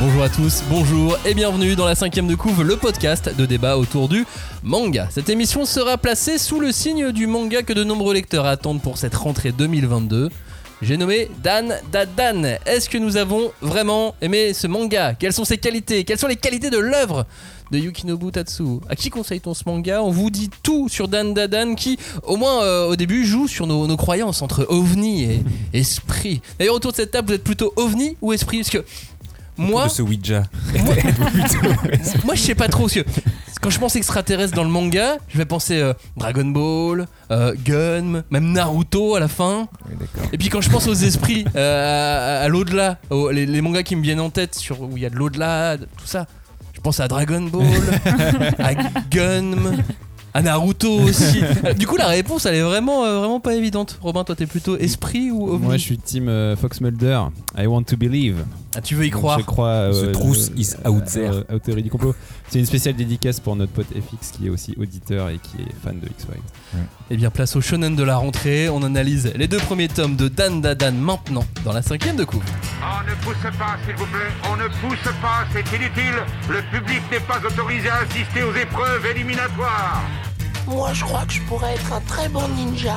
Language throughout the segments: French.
Bonjour à tous, bonjour et bienvenue dans la cinquième de couve, le podcast de débat autour du manga. Cette émission sera placée sous le signe du manga que de nombreux lecteurs attendent pour cette rentrée 2022. J'ai nommé Dan Dadan. Est-ce que nous avons vraiment aimé ce manga? Quelles sont ses qualités? Quelles sont les qualités de l'œuvre de Yukinobu Tatsu? À qui conseille-t-on ce manga? On vous dit tout sur Dan Dadan qui, au moins euh, au début, joue sur nos, croyances entre ovni et esprit. D'ailleurs, autour de cette table, vous êtes plutôt ovni ou esprit? Moi, de ce Ouija. moi, je sais pas trop. Parce que quand je pense extraterrestre dans le manga, je vais penser euh, Dragon Ball, euh, Gun, même Naruto à la fin. Oui. Et puis quand je pense aux esprits, euh, à, à l'au-delà, les, les mangas qui me viennent en tête sur où il y a de l'au-delà, de- tout ça. Je pense à Dragon Ball, à Gun, à Naruto aussi. Du coup, la réponse, elle est vraiment, euh, vraiment pas évidente. Robin, toi, t'es plutôt esprit ou ovni Moi, je suis team euh, Fox Mulder. I want to believe. Ah, tu veux y Donc, croire? Je crois. The euh, truth euh, is out there. euh, théorie du complot. C'est une spéciale dédicace pour notre pote FX qui est aussi auditeur et qui est fan de X-Files. Eh bien, place au shonen de la rentrée. On analyse les deux premiers tomes de Dan Dadan maintenant dans la cinquième de couve. On ne pousse pas, s'il vous plaît. On ne pousse pas, c'est inutile. Le public n'est pas autorisé à assister aux épreuves éliminatoires. Moi, je crois que je pourrais être un très bon ninja.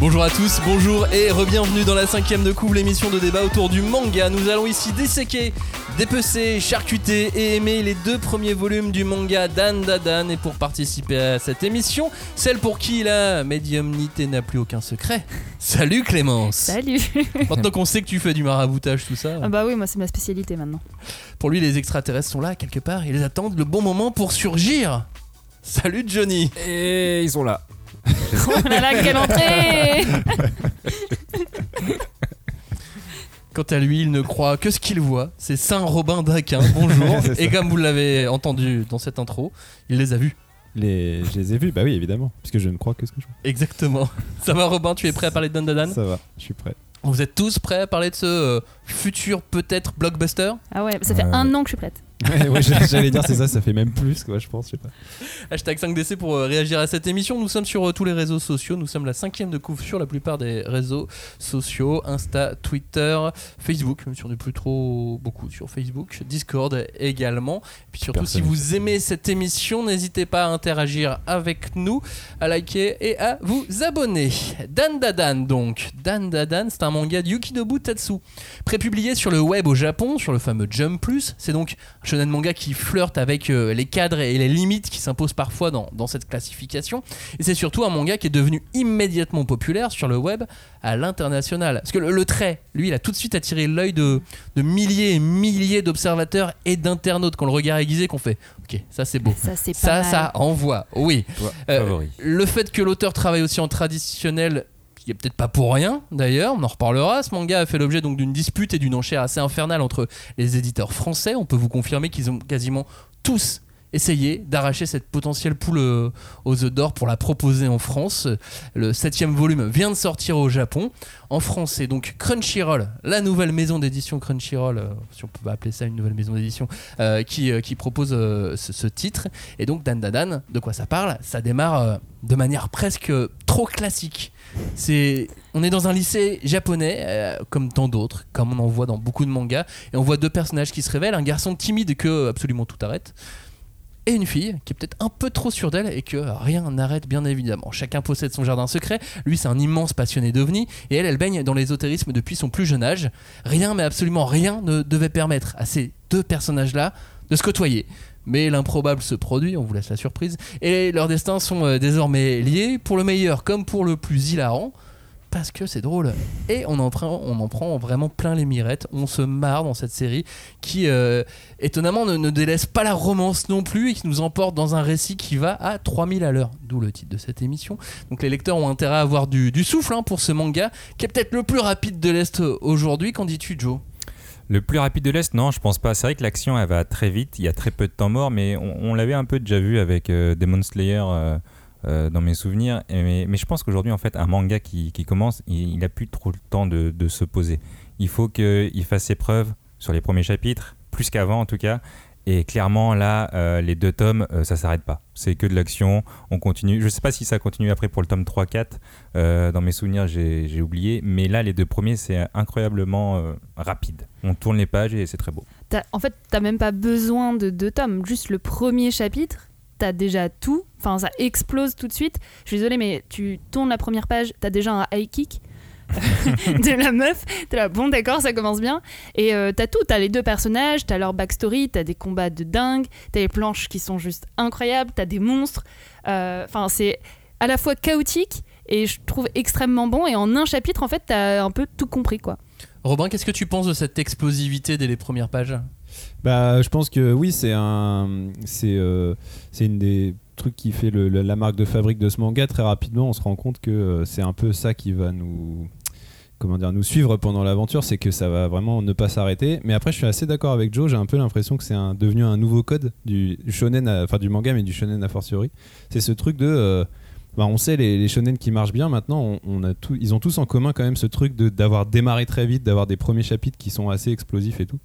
Bonjour à tous, bonjour et re-bienvenue dans la cinquième de couve, l'émission de débat autour du manga. Nous allons ici disséquer, dépecer, charcuter et aimer les deux premiers volumes du manga Dan Dadan. Et pour participer à cette émission, celle pour qui la médiumnité n'a plus aucun secret. Salut Clémence Salut Maintenant qu'on sait que tu fais du maraboutage, tout ça, Ah bah oui, moi c'est ma spécialité maintenant. pour lui les extraterrestres sont là quelque part, ils attendent le bon moment pour surgir. Salut Johnny Et ils sont là. Oh là là, quelle entrée Quant à lui, il ne croit que ce qu'il voit. C'est Saint Robin d'Aquin. Bonjour. Et comme vous l'avez entendu dans cette intro, il les a vus. Les... Je les ai vus, bah oui, évidemment, puisque je ne crois que ce que je vois. Exactement. Ça va, Robin? Tu es prêt à parler de Dan Dadan? Ça va, je suis prêt. Vous êtes tous prêts à parler de ce euh, futur peut-être blockbuster? Ah ouais, ça fait Ouais. un an que je suis prête. Ouais, ouais, J'allais dire, c'est ça, ça fait même plus, quoi, je pense, je sais pas. Hashtag 5DC pour euh, réagir à cette émission. Nous sommes sur euh, tous les réseaux sociaux. Nous sommes la cinquième de couvre sur la plupart des réseaux sociaux Insta, Twitter, Facebook, même si on n'est plus trop beaucoup sur Facebook, Discord également. Et puis surtout, si vous aimez cette émission, n'hésitez pas à interagir avec nous, à liker et à vous abonner. Dan Dadan, donc. Dan Dadan, c'est un manga de Yukinobu Tatsu, prépublié sur le web au Japon, sur le fameux Jump Plus. C'est donc un shonen manga qui flirte avec euh, les cadres et les limites qui s'imposent parfois dans, dans cette classification. Et c'est surtout un manga qui est devenu immédiatement populaire sur le web à l'international. Parce que le, le trait, lui, il a tout de suite attiré l'œil de, de milliers et milliers d'observateurs et d'internautes quand le regard aiguisé qu'on fait Ok, ça c'est beau. Ça c'est pas Ça, mal. ça envoie, oui. Toi, Euh, favori. Le fait que l'auteur travaille aussi en traditionnel, qui est peut-être pas pour rien d'ailleurs, on en reparlera. Ce manga a fait l'objet donc d'une dispute et d'une enchère assez infernale entre les éditeurs français. On peut vous confirmer qu'ils ont quasiment tous essayé d'arracher cette potentielle poule euh, aux œufs d'or pour la proposer en France. Le septième volume vient de sortir au Japon. En France, c'est donc Crunchyroll, la nouvelle maison d'édition Crunchyroll, euh, si on peut appeler ça une nouvelle maison d'édition, euh, qui, qui propose ce, titre. Et donc Dan Dadan, de quoi ça parle? Ça démarre de manière presque trop classique. C'est, on est dans un lycée japonais, comme tant d'autres, comme on en voit dans beaucoup de mangas, et on voit deux personnages qui se révèlent, un garçon timide que absolument tout arrête, et une fille qui est peut-être un peu trop sûre d'elle et que rien n'arrête bien évidemment. Chacun possède son jardin secret, lui c'est un immense passionné d'ovnis et elle elle baigne dans l'ésotérisme depuis son plus jeune âge. Rien mais absolument rien ne devait permettre à ces deux personnages-là de se côtoyer. Mais l'improbable se produit, on vous laisse la surprise, et leurs destins sont euh, désormais liés, pour le meilleur comme pour le plus hilarant, parce que c'est drôle. Et on en, prend, on en prend vraiment plein les mirettes, on se marre dans cette série qui, euh, étonnamment, ne, délaisse pas la romance non plus et qui nous emporte dans un récit qui va à 3000 à l'heure, d'où le titre de cette émission. Donc les lecteurs ont intérêt à avoir du, souffle hein, pour ce manga, qui est peut-être le plus rapide de l'Est aujourd'hui. Qu'en dis-tu, Joe? Le plus rapide de l'Est, non, je pense pas. C'est vrai que l'action, elle va très vite. Il y a très peu de temps mort, mais on, l'avait un peu déjà vu avec euh, Demon Slayer euh, euh, dans mes souvenirs. Mais, je pense qu'aujourd'hui, en fait, un manga qui, commence, il, il a plus trop le temps de, se poser. Il faut qu'il fasse ses preuves sur les premiers chapitres, plus qu'avant en tout cas. Et clairement, là, euh, les deux tomes, euh, ça s'arrête pas. C'est que de l'action, on continue. Je sais pas si ça continue après pour le tome 3-4. euh, dans mes souvenirs, j'ai oublié. Mais là, les deux premiers, c'est incroyablement rapide. On tourne les pages et c'est très beau. En fait, t'as même pas besoin de deux tomes. Juste le premier chapitre, t'as déjà tout. Enfin, ça explose tout de suite. Je suis désolée, mais tu tournes la première page, t'as déjà un high kick de la meuf. T'es là, bon, d'accord, ça commence bien. Et euh, t'as tout. T'as les deux personnages, t'as leur backstory, t'as des combats de dingue, t'as les planches qui sont juste incroyables, t'as des monstres. Euh, Enfin, c'est à la fois chaotique et je trouve extrêmement bon. Et en un chapitre, en fait, t'as un peu tout compris, quoi. Robin, qu'est-ce que tu penses de cette explosivité dès les premières pages? Bah, je pense que oui, c'est un, c'est, euh, c'est une des trucs qui fait la marque de fabrique de ce manga. Très rapidement, on se rend compte que euh, c'est un peu ça qui va nous, comment dire, nous suivre pendant l'aventure, c'est que ça va vraiment ne pas s'arrêter. Mais après, je suis assez d'accord avec Joe. J'ai un peu l'impression que c'est devenu un nouveau code du shonen, enfin du manga, mais du shonen a fortiori. C'est ce truc de euh, bah, on sait les, shonen qui marchent bien maintenant, ils ont tous en commun quand même ce truc d'avoir démarré très vite, d'avoir des premiers chapitres qui sont assez explosifs et tout.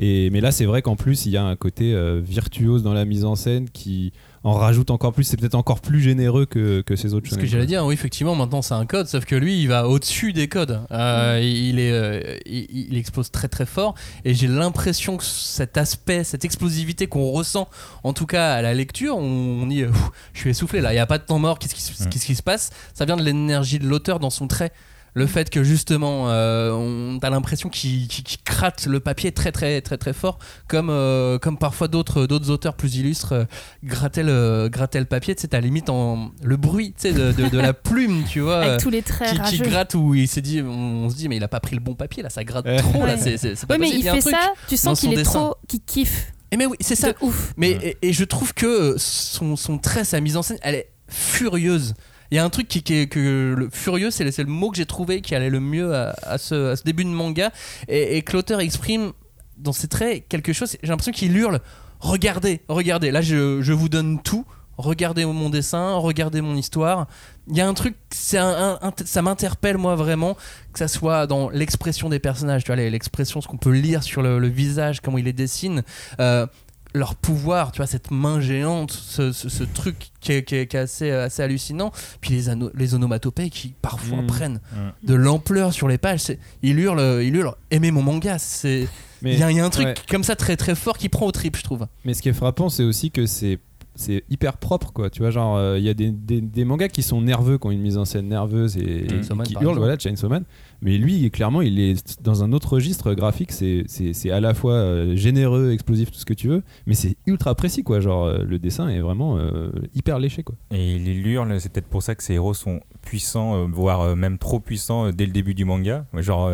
Et, mais là, c'est vrai qu'en plus, il y a un côté euh, virtuose dans la mise en scène qui en rajoute encore plus. C'est peut-être encore plus généreux que, que ces autres Ce que j'allais dire, oui, effectivement, maintenant c'est un code, sauf que lui, il va au-dessus des codes. Euh, il, est, euh, il, il explose très très fort, et j'ai l'impression que cet aspect, cette explosivité qu'on ressent, en tout cas à la lecture, on, on dit, euh, je suis essoufflé là, il n'y a pas de temps mort, qu'est-ce qui, se- Mm. qu'est-ce qui se passe? Ça vient de l'énergie de l'auteur dans son trait. Le fait que justement, euh, on a l'impression qu'il gratte le papier très très très très fort, comme, euh, comme parfois d'autres d'autres auteurs plus illustres euh, grattaient le, grattaient le papier, tu sais, t'as limite en, le bruit tu sais, de, de, de la plume, tu vois, Avec tous les traits qui, qui gratte où il s'est dit, on, on se dit, mais il a pas pris le bon papier là, ça gratte trop là, Ouais. c'est c'est- c'est pas Ouais, mais possible. il fait truc. ça, tu sens qu'il est dessin. trop. qu'il kiffe. Et mais oui, c'est ça. De ouf. Mais Ouais. et, et je trouve que son, son trait, sa mise en scène, elle est furieuse. Il y a un truc qui, qui que le furieux, c'est le, mot que j'ai trouvé qui allait le mieux à, ce, début de manga et, et que l'auteur exprime dans ses traits quelque chose. J'ai l'impression qu'il hurle regardez, regardez. Là, je, vous donne tout. Regardez mon dessin, regardez mon histoire. Il y a un truc, ça m'interpelle moi vraiment, que ça soit dans l'expression des personnages, tu vois, l'expression, ce qu'on peut lire sur le, le visage, comment il les dessine, euh, leur pouvoir, tu vois, cette main géante, ce, ce- ce truc qui est, qui est- qui est assez, assez hallucinant. Puis les, ano- les onomatopées qui parfois Mm. prennent de l'ampleur sur les pages. C'est- Il hurle, il hurle, aimez mon manga. Il y, a- il y a un truc ouais. comme ça très très fort qui prend au trip, je trouve. mais ce qui est frappant, c'est aussi que c'est c'est hyper propre quoi tu vois genre euh, il y a des, des, des mangas qui sont nerveux qui ont une mise en scène nerveuse et, et qui hurlent voilà Chainsaw Man mais lui clairement il est dans un autre registre graphique c'est à la fois euh, généreux explosif tout ce que tu veux mais c'est ultra précis quoi genre euh, le dessin est vraiment euh, hyper léché quoi Et il hurle, c'est peut-être pour ça que ces héros sont puissants, voire même trop puissants dès le début du manga. Genre,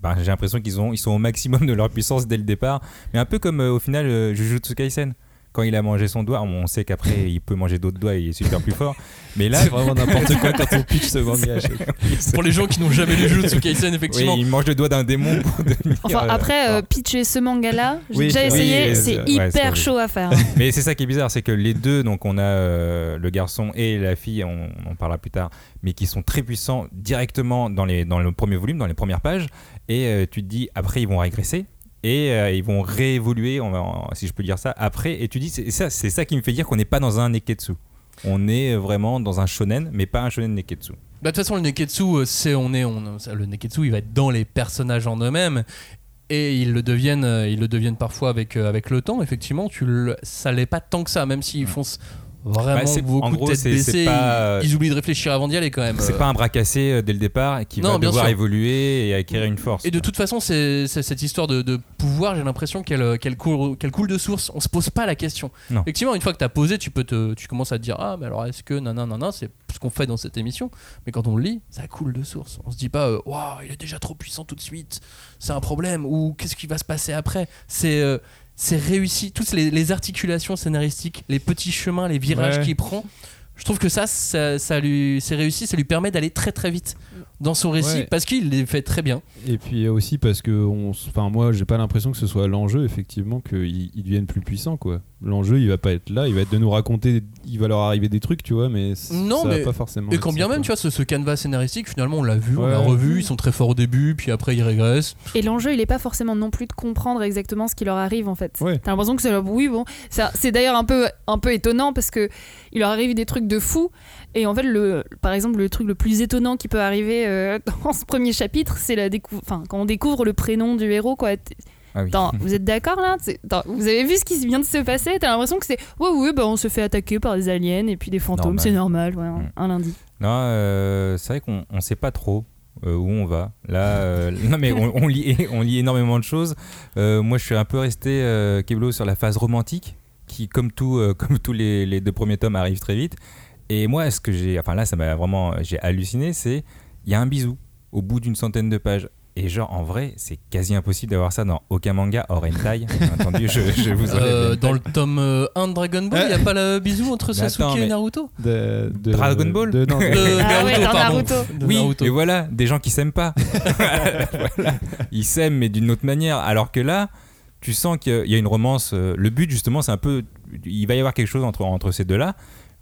bah, j'ai l'impression qu'ils ils sont au maximum de leur puissance dès le départ. Mais un peu comme au final euh, Jujutsu Kaisen. Quand il a mangé son doigt, on sait qu'après il peut manger d'autres doigts et il est super plus fort. Mais là, c'est vraiment n'importe quoi quand on pitch ce manga. Pour les gens qui n'ont jamais lu Jujutsu Kaisen, oui, effectivement. il mange le doigt d'un démon pour devenir. Enfin, euh, après, euh, pitcher ce manga-là, j'ai Oui, déjà oui, essayé, oui, c'est ouais, c'est hyper chaud à faire. Mais c'est ça qui est bizarre, c'est que les deux, donc on a euh, le garçon et la fille, on, on en parlera plus tard, mais qui sont très puissants directement dans, les, dans le premier volume, dans les premières pages, et euh, tu te dis après ils vont régresser. Et euh, ils vont réévoluer, on va- en- si je peux dire ça, après. Et tu dis, c'est ça, qui me fait dire qu'on n'est pas dans un neketsu. On est vraiment dans un shonen, mais pas un shonen neketsu. Bah, de toute façon, le Neketsu, euh, c'est on est, on, le Neketsu, il va être dans les personnages en eux-mêmes. Et ils le deviennent, euh, ils le deviennent parfois avec, avec le temps. Effectivement, tu le, ça l'est pas tant que ça, même s'ils Mm. Vraiment Bah, beaucoup en gros, de tête baissée. pas- ils, ils oublient de réfléchir avant d'y aller quand même. C'est Euh, pas un bras cassé euh, dès le départ qui Non, va devoir sûr. évoluer et acquérir une force. Et de toute façon, c'est cette histoire de, de pouvoir, j'ai l'impression qu'elle qu'elle coule, de source. On se pose pas la question. Non. Effectivement, une fois que tu as posé, tu, peux te, tu commences à te dire Ah, mais alors est-ce que nanana, nanana, c'est ce qu'on fait dans cette émission? Mais quand on le lit, ça coule de source. On se dit pas euh, Waouh, il est déjà trop puissant tout de suite, c'est un problème, ou qu'est-ce qui va se passer après? C'est. euh, c'est réussi, toutes les, les articulations scénaristiques, les petits chemins, les virages Ouais. qu'il prend, Je trouve que ça, ça, ça lui, c'est réussi, ça lui permet d'aller très très vite dans son récit Ouais. parce qu'il les fait très bien. Et puis aussi parce que, on, enfin moi, j'ai pas l'impression que ce soit l'enjeu, effectivement, qu'ils ils deviennent plus puissants, quoi. L'enjeu, il va pas être là, il va être de nous raconter, il va leur arriver des trucs, tu vois, mais Non, ça mais- va pas forcément. Et quand bien ça, même, quoi. tu vois, ce, ce canevas scénaristique, finalement, on l'a vu, on l'a revu, ils sont très forts au début, puis après ils régressent. Et l'enjeu, il est pas forcément non plus de comprendre exactement ce qui leur arrive en fait. Ouais. T'as l'impression que c'est oui bon, ça- c'est d'ailleurs un peu un peu étonnant parce que il leur arrive des trucs de fou et en fait le par exemple le truc le plus étonnant qui peut arriver euh, dans ce premier chapitre, c'est la décou- enfin quand on découvre le prénom du héros quoi. Ah oui. Attends, vous êtes d'accord là? Attends, Vous avez vu ce qui vient de se passer? T'as l'impression que c'est ouais ouais bah on se fait attaquer par des aliens et puis des fantômes, c'est normal, ouais, un- Mm. un lundi. Non, euh, c'est vrai qu'on on sait pas trop euh, où on va. Là, euh, non mais on, on lit, on lit énormément de choses. Euh, moi, je suis un peu resté Keblo sur la phase romantique, qui, comme tout, euh, comme tous les, les deux premiers tomes, arrive très vite. Et moi, ce que j'ai, enfin là, ça m'a vraiment, j'ai halluciné, c'est il y a un bisou au bout d'une centaine de pages. Et genre, en vrai, c'est quasi impossible d'avoir ça dans aucun manga hors hentai. Entendu, je, je vous Euh, dans le tome euh, 1 de Dragon Ball, il n'y a pas le bisou entre Mais Sasuke attends, et Naruto De- de- Dragon Ball de- non, de- De Ah ouais, dans pardon. Naruto. De Oui, Naruto. et voilà, des gens qui s'aiment pas. Voilà. Ils s'aiment, mais d'une autre manière. Alors que là, tu sens qu'il y a une romance. euh, Le but, justement, c'est un peu. Il va y avoir quelque chose entre, entre ces deux-là.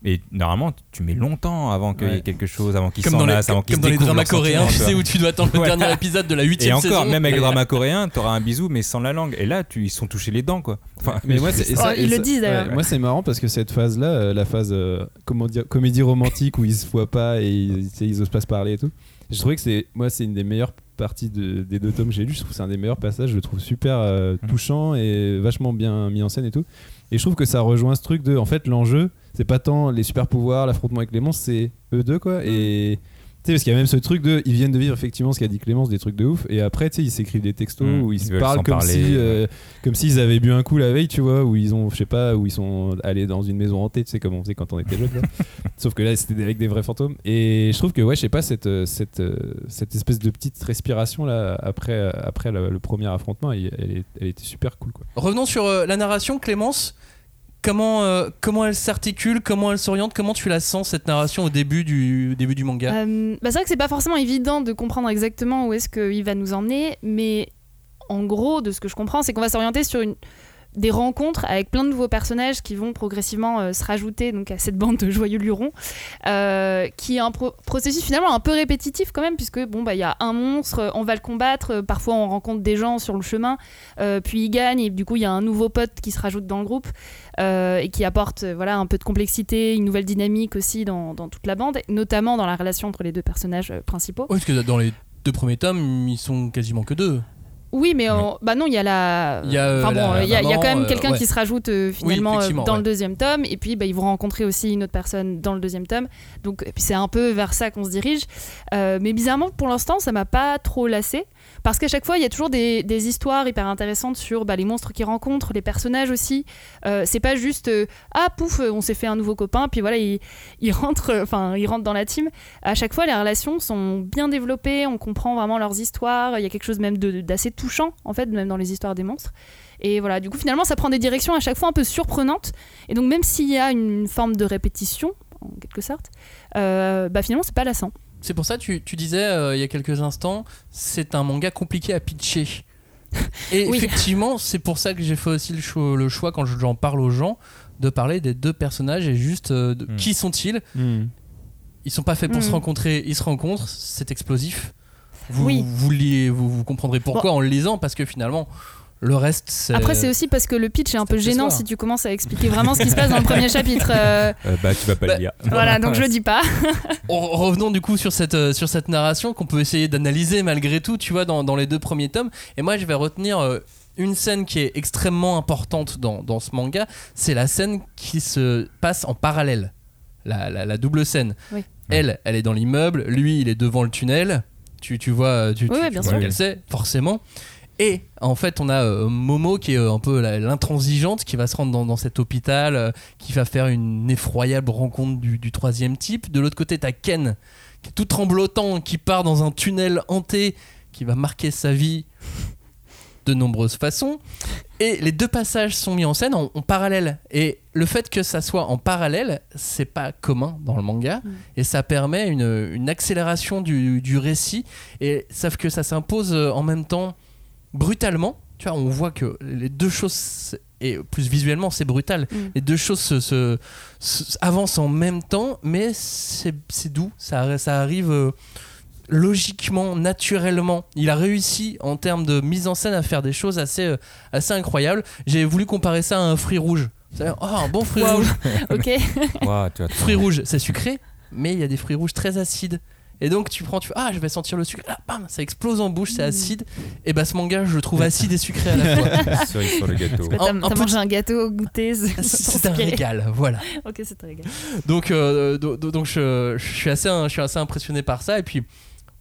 Et normalement, tu mets longtemps avant qu'il y ait quelque chose, avant qu'ils Comme les, s'enlacent, avant comme qu'ils se dans les découvrent dramas coréens, tu sais, où tu dois attendre le Voilà. dernier épisode de la vois. 8 Et encore, saison. même avec le drama coréen, t'auras un bisou, mais sans la langue. Et là, tu, ils sont touchés les dents, quoi. Enfin, Mais moi, c'est- et ça- Oh, ils le disent, d'ailleurs. ouais, moi, c'est marrant parce que cette phase-là, euh, la phase euh, comment dire, comédie romantique où ils se voient pas et ils, sais, ils osent pas se parler et tout, je trouvais que c'est moi, c'est une des meilleures parties de- des deux tomes que j'ai lus. Je trouve que c'est un des meilleurs passages. Je le trouve super euh, Mhm. touchant et vachement bien mis en scène et tout. Et je trouve que ça rejoint ce truc de, en fait, l'enjeu, c'est pas tant les super pouvoirs, l'affrontement avec les monstres, c'est eux deux quoi. Et sais, parce qu'il y a même ce truc de, ils viennent de vivre effectivement ce qu'a dit Clémence, des trucs de ouf. Et après, tu sais, ils s'écrivent des textos Mhm. où ils, Ils se parlent comme parler, si, ouais. euh, comme s'ils avaient bu un coup la veille, tu vois, où ils ont, je sais pas, où ils sont allés dans une maison hantée, tu sais, comme on faisait quand on était jeune. Sauf que là, c'était avec des vrais fantômes. Et je trouve que, ouais, je sais pas, cette, euh, cette, euh, cette espèce de petite respiration là, après, après le, le premier affrontement, elle, elle, est- elle était super cool, quoi. Revenons sur euh, la narration, Clémence. Comment, euh, comment elle s'articule, comment elle s'oriente, comment tu la sens cette narration au début du, début du manga? Euh, bah c'est vrai que c'est pas forcément évident de comprendre exactement où est-ce qu'il va nous emmener, mais en gros, de ce que je comprends, c'est qu'on va s'orienter sur une des rencontres avec plein de nouveaux personnages qui vont progressivement euh, se rajouter donc à cette bande de joyeux lurons, euh, qui est un pro- processus finalement un peu répétitif quand même, puisque bon bah il y a un monstre, euh, on va le combattre, parfois on rencontre des gens sur le chemin, puis il gagne et du coup il y a un nouveau pote qui se rajoute dans le groupe et qui apporte voilà un peu de complexité, une nouvelle dynamique aussi dans, toute la bande, notamment dans la relation entre les deux personnages principaux. Oui, parce que dans les deux premiers tomes, ils sont quasiment que deux. Oui, mais bah non, il y a la. Il y a, euh, enfin bon, la- y, a- il y a quand même euh, quelqu'un ouais. qui se rajoute euh, finalement dans ouais. le deuxième tome, et puis bah, ils vont rencontrer aussi une autre personne dans le deuxième tome. Donc c'est un peu vers ça qu'on se dirige. Mais bizarrement, pour l'instant, ça m'a pas trop lassé. Parce qu'à chaque fois, il y a toujours des, histoires hyper intéressantes sur bah, les monstres qu'ils rencontrent, les personnages aussi. Euh, c'est pas juste euh, ah pouf, on s'est fait un nouveau copain, puis voilà, il, il rentre, euh, enfin il rentre dans la team. À chaque fois, les relations sont bien développées, on comprend vraiment leurs histoires. Il y a quelque chose même d'assez touchant en fait, même dans les histoires des monstres. Et voilà, du coup, finalement, ça prend des directions à chaque fois un peu surprenantes. Et donc, même s'il y a une forme de répétition, en quelque sorte, euh, bah finalement, c'est pas lassant. C'est pour ça que tu, tu disais euh, il y a quelques instants, c'est un manga compliqué à pitcher. Et Oui. effectivement, c'est pour ça que j'ai fait aussi le choix, le choix quand j'en parle aux gens, de parler des deux personnages et juste euh, de- Hmm. qui sont-ils Ils sont pas faits pour Hmm. se rencontrer, ils se rencontrent, c'est explosif. Vous, Oui. vous, liez- vous, vous comprendrez pourquoi en le lisant, parce que finalement, le reste, c'est. Après, c'est aussi parce que le pitch est un peu gênant si tu commences à expliquer vraiment ce qui se passe dans le premier chapitre. Euh, Euh, bah, tu vas pas Bah, le lire. voilà, donc je le dis pas. En- Revenons du coup sur cette, euh, sur cette narration qu'on peut essayer d'analyser malgré tout, tu vois, dans, dans les deux premiers tomes. Et moi, je vais retenir euh, une scène qui est extrêmement importante dans, dans ce manga. C'est la scène qui se passe en parallèle. La, la- la double scène. Oui. Elle, elle est dans l'immeuble. Lui, il est devant le tunnel. Tu, tu vois, tu, Oui, tu- bien vois sûr. qu'elle sait, forcément. Et en fait, on a euh, Momo qui est euh, un peu l'intransigeante qui va se rendre dans, dans cet hôpital, euh, qui va faire une effroyable rencontre du, du troisième type. De l'autre côté, t'as Ken qui est tout tremblotant, qui part dans un tunnel hanté, qui va marquer sa vie. de nombreuses façons. Et les deux passages sont mis en scène en, en parallèle. Et le fait que ça soit en parallèle, c'est pas commun dans le manga. Mm. Et ça permet une, une accélération du, du récit. Et sauf que ça s'impose en même temps brutalement. Tu vois, on voit que les deux choses, et plus visuellement, c'est brutal. Mm. Les deux choses se, se- se- avancent en même temps, mais c'est doux. Ça, ça arrive euh, logiquement, naturellement. Il a réussi en termes de mise en scène à faire des choses assez, euh, assez incroyables. J'ai voulu comparer ça à un fruit rouge. C'est-à-dire, Oh, un bon fruit rouge. Ok. Fruit rouge, c'est sucré, mais il y a des fruits rouges très acides. Et donc tu prends, tu fais, ah, je vais sentir le sucre, ah, bam, ça explose en bouche, c'est acide. Et bah ce manga, je le trouve acide et sucré à la fois. cerise sur le gâteau. T'as Un- un t'as peu- mangé un gâteau, goûté c'est- C'est un régal, voilà. Ok, c'est un régal. Donc, euh, do- do- donc je, je suis assez, je suis assez impressionné par ça. Et puis,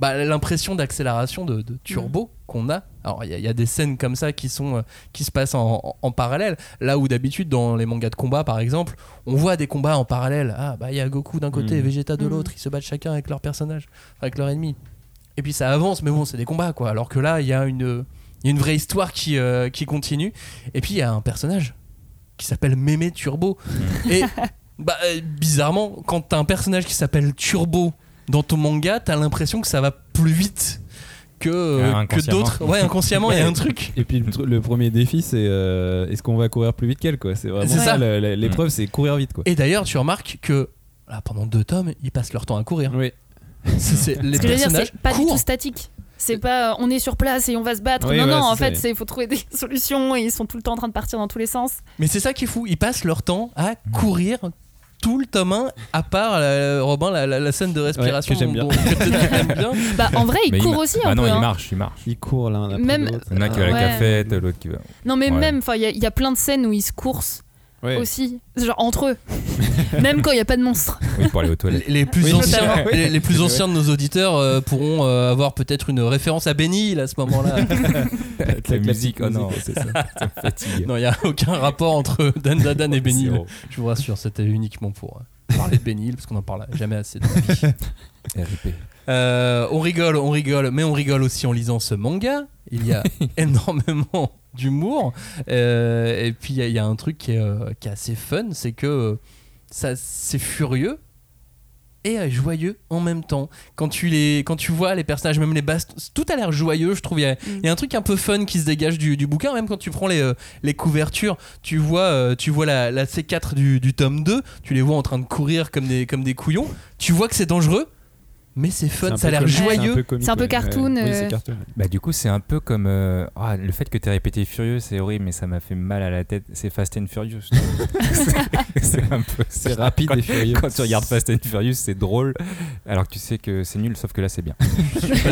bah, l'impression d'accélération de, de turbo qu'on a. Alors, il y, a- il y a des scènes comme ça qui, sont, euh, qui se passent en, en- en parallèle. Là où d'habitude, dans les mangas de combat, par exemple, on voit des combats en parallèle. Ah, bah, il y a Goku d'un côté et Vegeta de Mhm. l'autre. Ils se battent chacun avec leur personnage, avec leur ennemi. Et puis ça avance, mais bon, c'est des combats, quoi. Alors que là, il y a une, il y a une vraie histoire qui, euh, qui continue. Et puis, il y a un personnage qui s'appelle Mémé Turbo. Et bah, euh, bizarrement, quand t'as un personnage qui s'appelle Turbo dans ton manga, t'as l'impression que ça va plus vite que, euh, que d'autres. Ouais, inconsciemment, il y a un truc. Et puis le, tr- le premier défi, c'est euh, est-ce qu'on va courir plus vite qu'elle quoi? C'est vraiment ça. L'épreuve, c'est courir vite quoi. Et d'ailleurs, tu remarques que là, pendant deux tomes, ils passent leur temps à courir. Oui. C'est- les Ce que je veux dire, personnages c'est pas du courent. tout statique. C'est pas euh, on est sur place et on va se battre. Oui, non, voilà, non, en fait, il faut trouver des solutions et ils sont tout le temps en train de partir dans tous les sens. Mais c'est ça qui est fou. Ils passent leur temps à courir tout le tome 1, à part la- Robin, la, la- la scène de respiration que j'aime bien. bien. Bah, en vrai, il courent ma- aussi Ah un non, peu. il hein. marche, il marche. Courent l'un après Même-. Il y en a qui va à la Ouais. cafette, l'autre qui va. Non, mais Ouais. même, enfin, il y, a- il y a plein de scènes où ils se coursent Ouais. aussi, genre entre eux. même quand il y a pas de monstre. Oui, pour aller aux toilettes. Les, les plus Oui, anciens, oui. les, les plus anciens de nos auditeurs euh, pourront euh, avoir peut-être une référence à Benny Hill à ce moment-là. Avec la classique musique, oh non, c'est ça. ça me fatigue. non, il n'y a aucun rapport entre Dan Dadan et Benny. Je vous rassure, c'était uniquement pour euh, parler de Benny Hill parce qu'on en parle jamais assez de. RIP. Euh, on rigole, on rigole, mais on rigole aussi en lisant ce manga. Il y a énormément d'humour. Euh, et puis il y a- il y, a un truc qui est, euh, qui est assez fun, c'est que euh, ça, c'est furieux et joyeux en même temps. Quand tu, les, quand tu vois les personnages, même les bastons, tout a l'air joyeux, je trouve. Il y, a- il y a un truc un peu fun qui se dégage du, du bouquin, même quand tu prends les, euh, les couvertures, tu vois, euh, tu vois la, la C4 du, du tome 2, tu les vois en train de courir comme des, comme des couillons, tu vois que c'est dangereux, mais c'est fun, un ça a l'air joyeux. C'est un peu cartoon, euh. Bah du coup c'est un peu comme euh, ah, le fait que tu aies répété Furieux c'est horrible mais ça m'a fait mal à la tête c'est Fast and Furious c'est c'est un peu C'est rapide quand, et furieux. quand tu regardes Fast and Furious c'est drôle alors que tu sais que c'est nul sauf que là c'est bien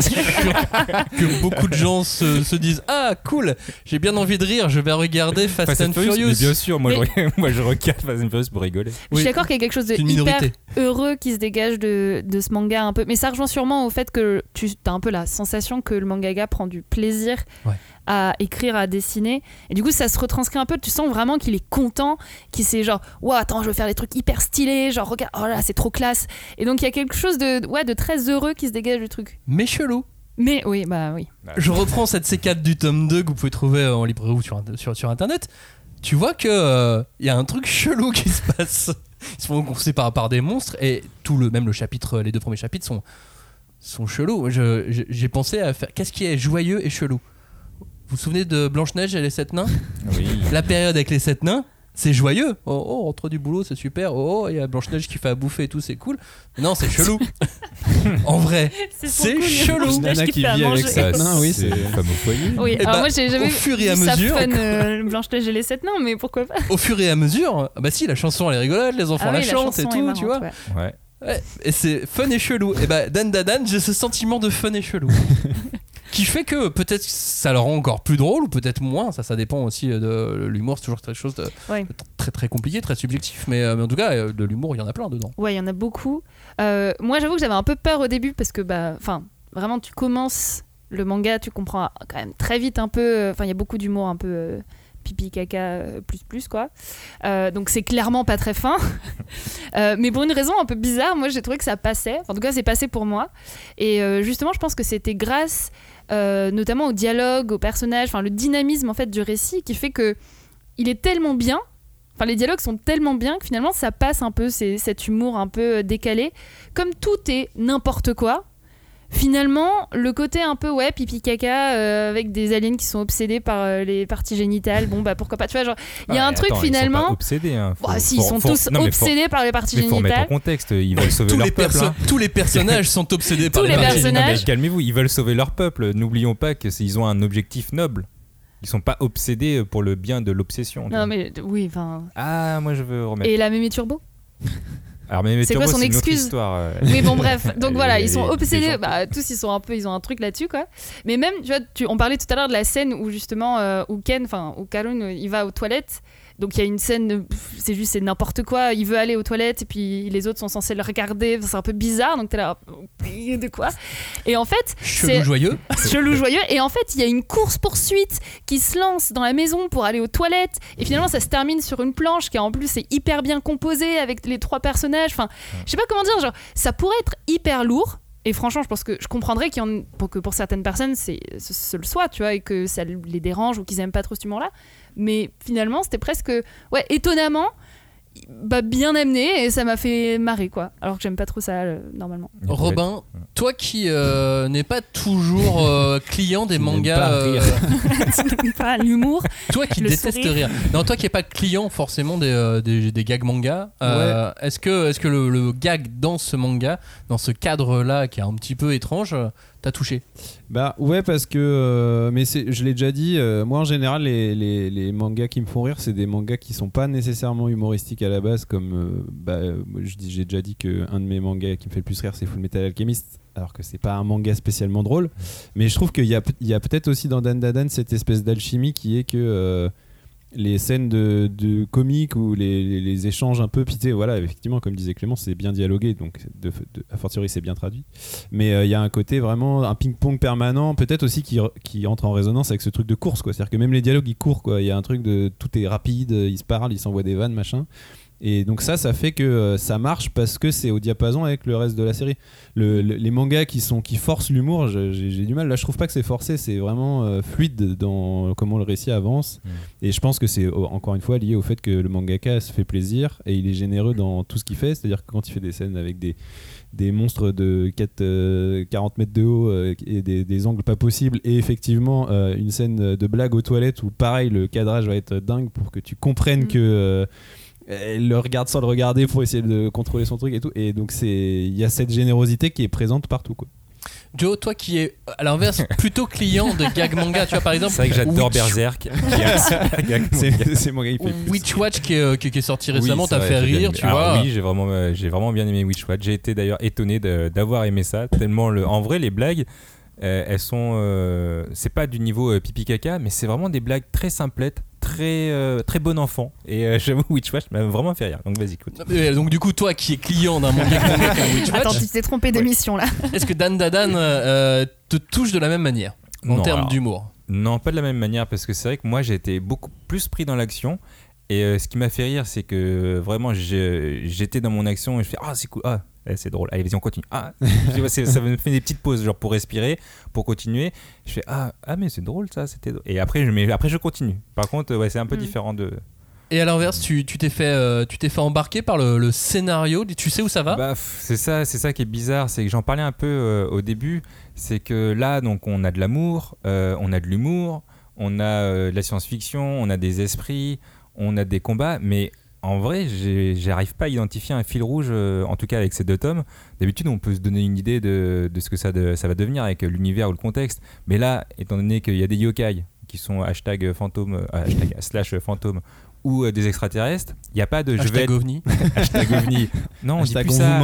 sûr que beaucoup de gens se, se disent Ah, cool, j'ai bien envie de rire, je vais regarder Fast, and Furious. bien sûr moi, Mais- je, moi je regarde Fast and Furious pour rigoler Je suis d'accord qu'il y a quelque chose de C'est une hyper minorité. heureux qui se dégage de, de ce manga un peu. Mais ça rejoint sûrement au fait que tu as un peu la sensation que le mangaka prend du plaisir Ouais. à écrire, à dessiner. Et du coup, ça se retranscrit un peu. Tu sens vraiment qu'il est content, qu'il s'est genre, ouais, attends, je veux faire des trucs hyper stylés, genre, regarde, oh là, c'est trop classe. Et donc, il y a quelque chose de, ouais, de très heureux qui se dégage du truc. Mais chelou. Mais oui, bah oui. Je reprends cette C4 du tome 2 que vous pouvez trouver en librairie ou sur, sur, sur internet. Tu vois que euh, il y a un truc chelou qui se passe. Ils se font par, par des monstres et tout le même le chapitre, les deux premiers chapitres sont sont chelous. J'ai pensé à faire qu'est-ce qui est joyeux et chelou? Vous vous souvenez de Blanche Neige et les sept nains? Oui La période avec les sept nains, c'est joyeux. Oh, oh, rentre du boulot, c'est super. Oh, oh, il y a Blanche-Neige qui fait à bouffer et tout, c'est cool. Non, c'est chelou. en vrai, c'est chelou. Nana qui vit avec ça Non, oui, c'est femme au foyer Oui, Eh alors bah, moi j'ai jamais au fur et à mesure- fun, euh, Blanche-Neige et les sept nains, mais pourquoi pas? Au fur et à mesure, ah bah si, la chanson elle est rigolote, les enfants Ah la oui, chantent et tout, marrante, tu vois. ouais. ouais Ouais, et c'est fun et chelou. Et bah, Dan Dan, j'ai ce sentiment de fun et chelou. qui fait que peut-être ça le rend encore plus drôle ou peut-être moins. Ça, ça dépend aussi de l'humour. C'est toujours quelque chose de Ouais. de très très compliqué, très subjectif. Mais, euh, mais en tout cas, euh, de l'humour, il y en a plein dedans. Ouais, il y en a beaucoup. Euh, moi, j'avoue que j'avais un peu peur au début parce que, bah, enfin, vraiment, tu commences le manga, tu comprends quand même très vite un peu. euh, Enfin, il y a beaucoup d'humour un peu euh, pipi caca euh, plus plus quoi. Euh, donc c'est clairement pas très fin. Euh, mais pour une raison un peu bizarre, moi j'ai trouvé que ça passait. En tout cas, c'est passé pour moi. Et euh, justement, je pense que c'était grâce euh, notamment au dialogue, au personnage, enfin le dynamisme en fait du récit qui fait que il est tellement bien. Enfin, les dialogues sont tellement bien que finalement ça passe un peu c'est cet humour un peu décalé. Comme tout est n'importe quoi, finalement le côté un peu ouais pipi caca euh, avec des aliens qui sont obsédés par euh, les parties génitales, bon bah pourquoi pas. Tu vois genre il y a un truc attends, Ils sont finalement. pas obsédés. Hein. Faut- Bah, si, faut- ils sont faut- tous non, mais faut- obsédés par les parties Mais faut remettre en génitales. contexte, ils veulent sauver tous, leur les peuple. hein. tous les personnages sont obsédés par Tous les les parties mais calmez-vous, ils veulent sauver leur peuple. N'oublions pas qu'ils ont un objectif noble. Ils sont pas obsédés pour le bien de l'obsession. Non mais oui, enfin. Ah, moi je veux remettre. Et la mémé turbo? C'est quoi son excuse histoire, euh. Bon, bref. Donc voilà, ils sont obsédés. Bah, tous, ils sont un peu, ils ont un truc là-dessus, quoi. Mais même, tu vois, tu, on parlait tout à l'heure de la scène où justement, euh, où Ken, enfin, où Karun, il va aux toilettes. Donc il y a une scène, c'est juste, c'est n'importe quoi. Il veut aller aux toilettes et puis les autres sont censés le regarder. C'est un peu bizarre. Donc t'es là, de quoi? Et en fait, Chelou joyeux. chelou joyeux. Et en fait, il y a une course poursuite qui se lance dans la maison pour aller aux toilettes. Et finalement, ça se termine sur une planche qui en plus est hyper bien composée avec les trois personnages. Enfin, je sais pas comment dire. Genre, ça pourrait être hyper lourd. Et franchement, je pense que je comprendrais qu'il y en, pour que pour certaines personnes, c'est ce, ce le soit, tu vois, et que ça les dérange ou qu'ils aiment pas trop cet humour-là. Mais finalement, c'était presque, ouais, étonnamment, bah, bien amené et ça m'a fait marrer, quoi. Alors que j'aime pas trop ça euh, normalement. Robin, toi qui euh, n'es pas toujours euh, client des mangas, pas euh, C'est pas l'humour. toi qui détestes sourire. rire, non toi qui n'es pas client forcément des, des, des gags manga, euh, est-ce que, est que le, le gag dans ce manga, dans ce cadre-là qui est un petit peu étrange, euh, t'a touché. Bah ouais parce que euh, mais je l'ai déjà dit euh, moi en général les, les, les mangas qui me font rire c'est des mangas qui sont pas nécessairement humoristiques à la base comme euh, bah, je dis j'ai déjà dit que un de mes mangas qui me fait le plus rire c'est Full Metal Alchemist alors que c'est pas un manga spécialement drôle. Mais je trouve qu'il y a, y a peut-être aussi dans Dan Dadan cette espèce d'alchimie qui est que les scènes de, de comiques ou les, les- échanges un peu sais, voilà effectivement comme disait Clément c'est bien dialogué donc a fortiori c'est bien traduit. Mais euh, il y a un côté vraiment un ping-pong permanent peut-être aussi qui, qui entre en résonance avec ce truc de course quoi. C'est à dire que même les dialogues ils courent quoi. Il y a un truc de tout est rapide ils se parlent ils s'envoient des vannes machin et donc ça ça fait que euh, ça marche parce que c'est au diapason avec le reste de la série Le- le- les mangas qui sont qui forcent l'humour j'ai du mal là je trouve pas que c'est forcé c'est vraiment euh, fluide dans comment le récit avance Mm. et je pense que c'est encore une fois lié au fait que le mangaka se fait plaisir et il est généreux dans tout ce qu'il fait c'est à dire que quand il fait des scènes avec des des monstres de 4, euh, 40 mètres de haut euh, et des, des angles pas possibles et effectivement euh, une scène de blague aux toilettes où pareil le cadrage va être dingue pour que tu comprennes Mm. que euh, elle le regarde sans le regarder pour essayer de contrôler son truc et tout et donc c'est il y a cette générosité qui est présente partout quoi. Joe, toi qui es à l'inverse plutôt client de gag manga, tu vois par exemple C'est vrai que j'adore Witch- Berserk. c'est mon gars il fait plus. Witch Watch qui est, qui, qui est sorti récemment, t'as fait bien rire, tu Alors vois. Oui, j'ai vraiment, euh, j'ai vraiment bien aimé Witch Watch. J'ai été d'ailleurs étonné de- d'avoir aimé ça. Tellement le, en vrai, les blagues, euh, elles sont, euh, c'est pas du niveau pipi caca, mais c'est vraiment des blagues très simplettes, très, euh, très bon enfant. Et euh, j'avoue, Witch Watch m'a vraiment fait rire. Donc vas-y, écoute. Euh, Donc du coup, toi qui es client d'un Watch, Attends, tu t'es trompé d'émission là. est-ce que Dan Dadan euh, te touche de la même manière en Non, termes d'humour? Non, pas de la même manière, parce que c'est vrai que moi, j'ai été beaucoup plus pris dans l'action. Et euh, ce qui m'a fait rire, c'est que vraiment, j'étais dans mon action et je fais Ah, c'est cool, ah, c'est drôle, allez, vas-y, on continue. Ah, ça me fait des petites pauses, genre pour respirer, pour continuer. Je fais Ah, ah mais c'est drôle ça, c'était. Et après je, mais après, je continue. Par contre, ouais, c'est un peu Mm. différent de. Et à l'inverse, tu tu t'es fait, euh, tu t'es fait embarquer par le, le scénario. Tu sais où ça va? Bah, c'est ça, c'est ça qui est bizarre, c'est que j'en parlais un peu euh, au début, c'est que là donc on a de l'amour, euh, on a de l'humour, on a de la science-fiction, on a des esprits, on a des combats, mais en vrai, j'arrive pas à identifier un fil rouge, euh, en tout cas avec ces deux tomes. D'habitude, on peut se donner une idée de, de ce que ça, de- ça va devenir avec l'univers ou le contexte, mais là, étant donné qu'il y a des yokai qui sont hashtag fantôme, euh, hashtag slash fantôme ou euh, des extraterrestres, il n'y a pas de je vais Hashtag être ovni. hashtag ovni. Non, on dit Hashtag plus on ça.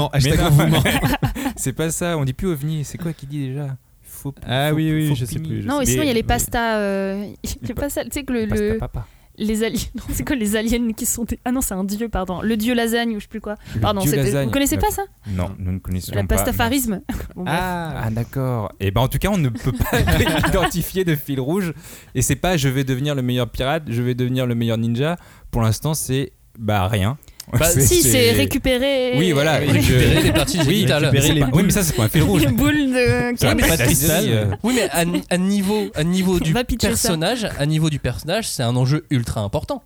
vous ment. c'est pas ça, on dit plus ovni. C'est quoi qui dit déjà? Faux- Ah faux- oui, oui, faux je sais plus, je Non, Mais- et sinon il y a les pastas. euh, les pa- pastas, tu sais que le, Pasta le- papa. Les aliens. Non, c'est quoi les aliens qui sont des. Ah non, c'est un dieu, pardon. Le dieu lasagne ou je sais plus quoi. Le Pardon, lasagne. vous connaissez pas ça Non, nous ne connaissons La pas. pastafarisme. Bon. Ah, Ah d'accord. Et ben en tout cas, on ne peut pas identifier de fil rouge. Et c'est pas je vais devenir le meilleur pirate, je vais devenir le meilleur ninja. Pour l'instant, c'est bah rien. Bah, si, c'est récupérer. Oui, voilà. Récupérer les parties Oui, récupérer c'est les pas- Oui, mais ça c'est pas un fil rouge. Une boule de. Mais peu c'est- de cristal, Oui, mais à, à niveau, à niveau du pitcher ça. personnage, à niveau du personnage, c'est un enjeu ultra important.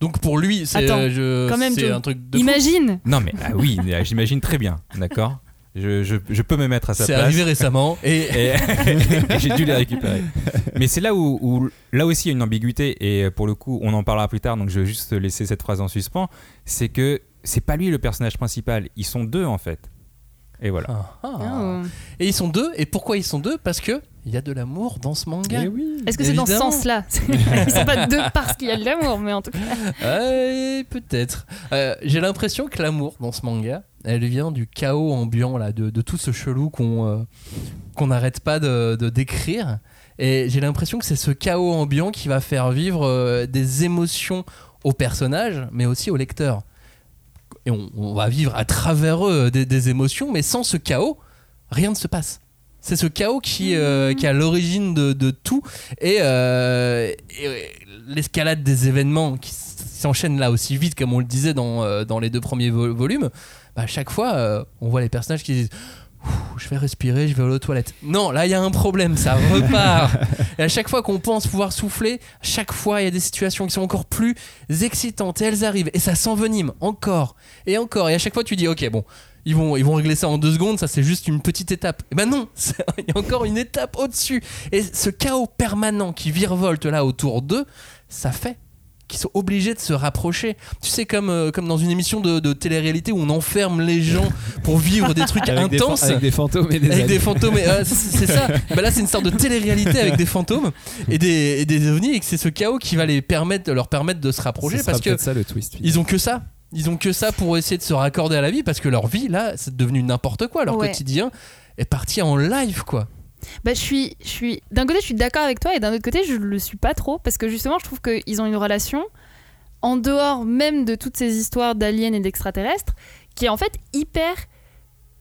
Donc pour lui, c'est euh, un truc de fou. Imagine Non mais ah oui, euh, j'imagine très bien, d'accord? Je, je, je peux me mettre à sa C'est place. arrivé récemment et et j'ai dû les récupérer. Mais c'est là où, où- là aussi il y a une ambiguïté et euh, pour le coup on en parlera plus tard donc je vais juste laisser cette phrase en suspens. C'est que c'est pas lui le personnage principal, ils sont deux en fait. Et voilà. Ah, ah. Oh. Et ils sont deux. Et pourquoi ils sont deux? Parce que il y a de l'amour dans ce manga. Eh oui. Est-ce que c'est dans ce sens-là Ils sont pas deux parce qu'il y a de l'amour, mais en tout cas. Euh, Peut-être. Euh, J'ai l'impression que l'amour dans ce manga, elle vient du chaos ambiant là, de, de tout ce chelou qu'on euh, qu'on n'arrête pas de, de décrire. Et j'ai l'impression que c'est ce chaos ambiant qui va faire vivre euh, des émotions aux personnages, mais aussi aux lecteurs. Et on, on va vivre à travers eux des, des émotions, mais sans ce chaos, rien ne se passe. C'est ce chaos qui, euh, qui est à l'origine de, de tout. Et, euh, et, l'escalade des événements qui s'enchaînent là aussi vite, comme on le disait dans, euh, dans les deux premiers vo- volumes, bah, à chaque fois, euh, on voit les personnages qui disent Je vais respirer, je vais aller aux toilettes. Non, là, il y a un problème, ça repart. et à chaque fois qu'on pense pouvoir souffler, à chaque fois, il y a des situations qui sont encore plus excitantes et elles arrivent. Et ça s'envenime encore et encore. Et à chaque fois, tu dis Ok, bon. Ils vont, ils vont régler ça en deux secondes, ça c'est juste une petite étape. Et ben non, il y a encore une étape au-dessus. Et ce chaos permanent qui virevolte là autour d'eux, ça fait qu'ils sont obligés de se rapprocher. Tu sais, comme, euh, comme dans une émission de, de télé-réalité où on enferme les gens pour vivre des trucs Avec des, fan- intenses. avec des fantômes et des Avec des fantômes, et, euh, c'est ça. Bah là, c'est une sorte de télé-réalité avec des fantômes et des, et des ovnis, et que c'est ce chaos qui va les permettre, leur permettre de se rapprocher parce que ça le twist. ils ont que ça. Ils ont que ça pour essayer de se raccorder à la vie parce que leur vie là, c'est devenu n'importe quoi. Leur Ouais. quotidien est parti en live quoi. Bah, je suis, je suis. D'un côté, je suis d'accord avec toi, et d'un autre côté, je le suis pas trop, parce que justement, je trouve qu'ils ont une relation en dehors même de toutes ces histoires d'aliens et d'extraterrestres, qui est en fait hyper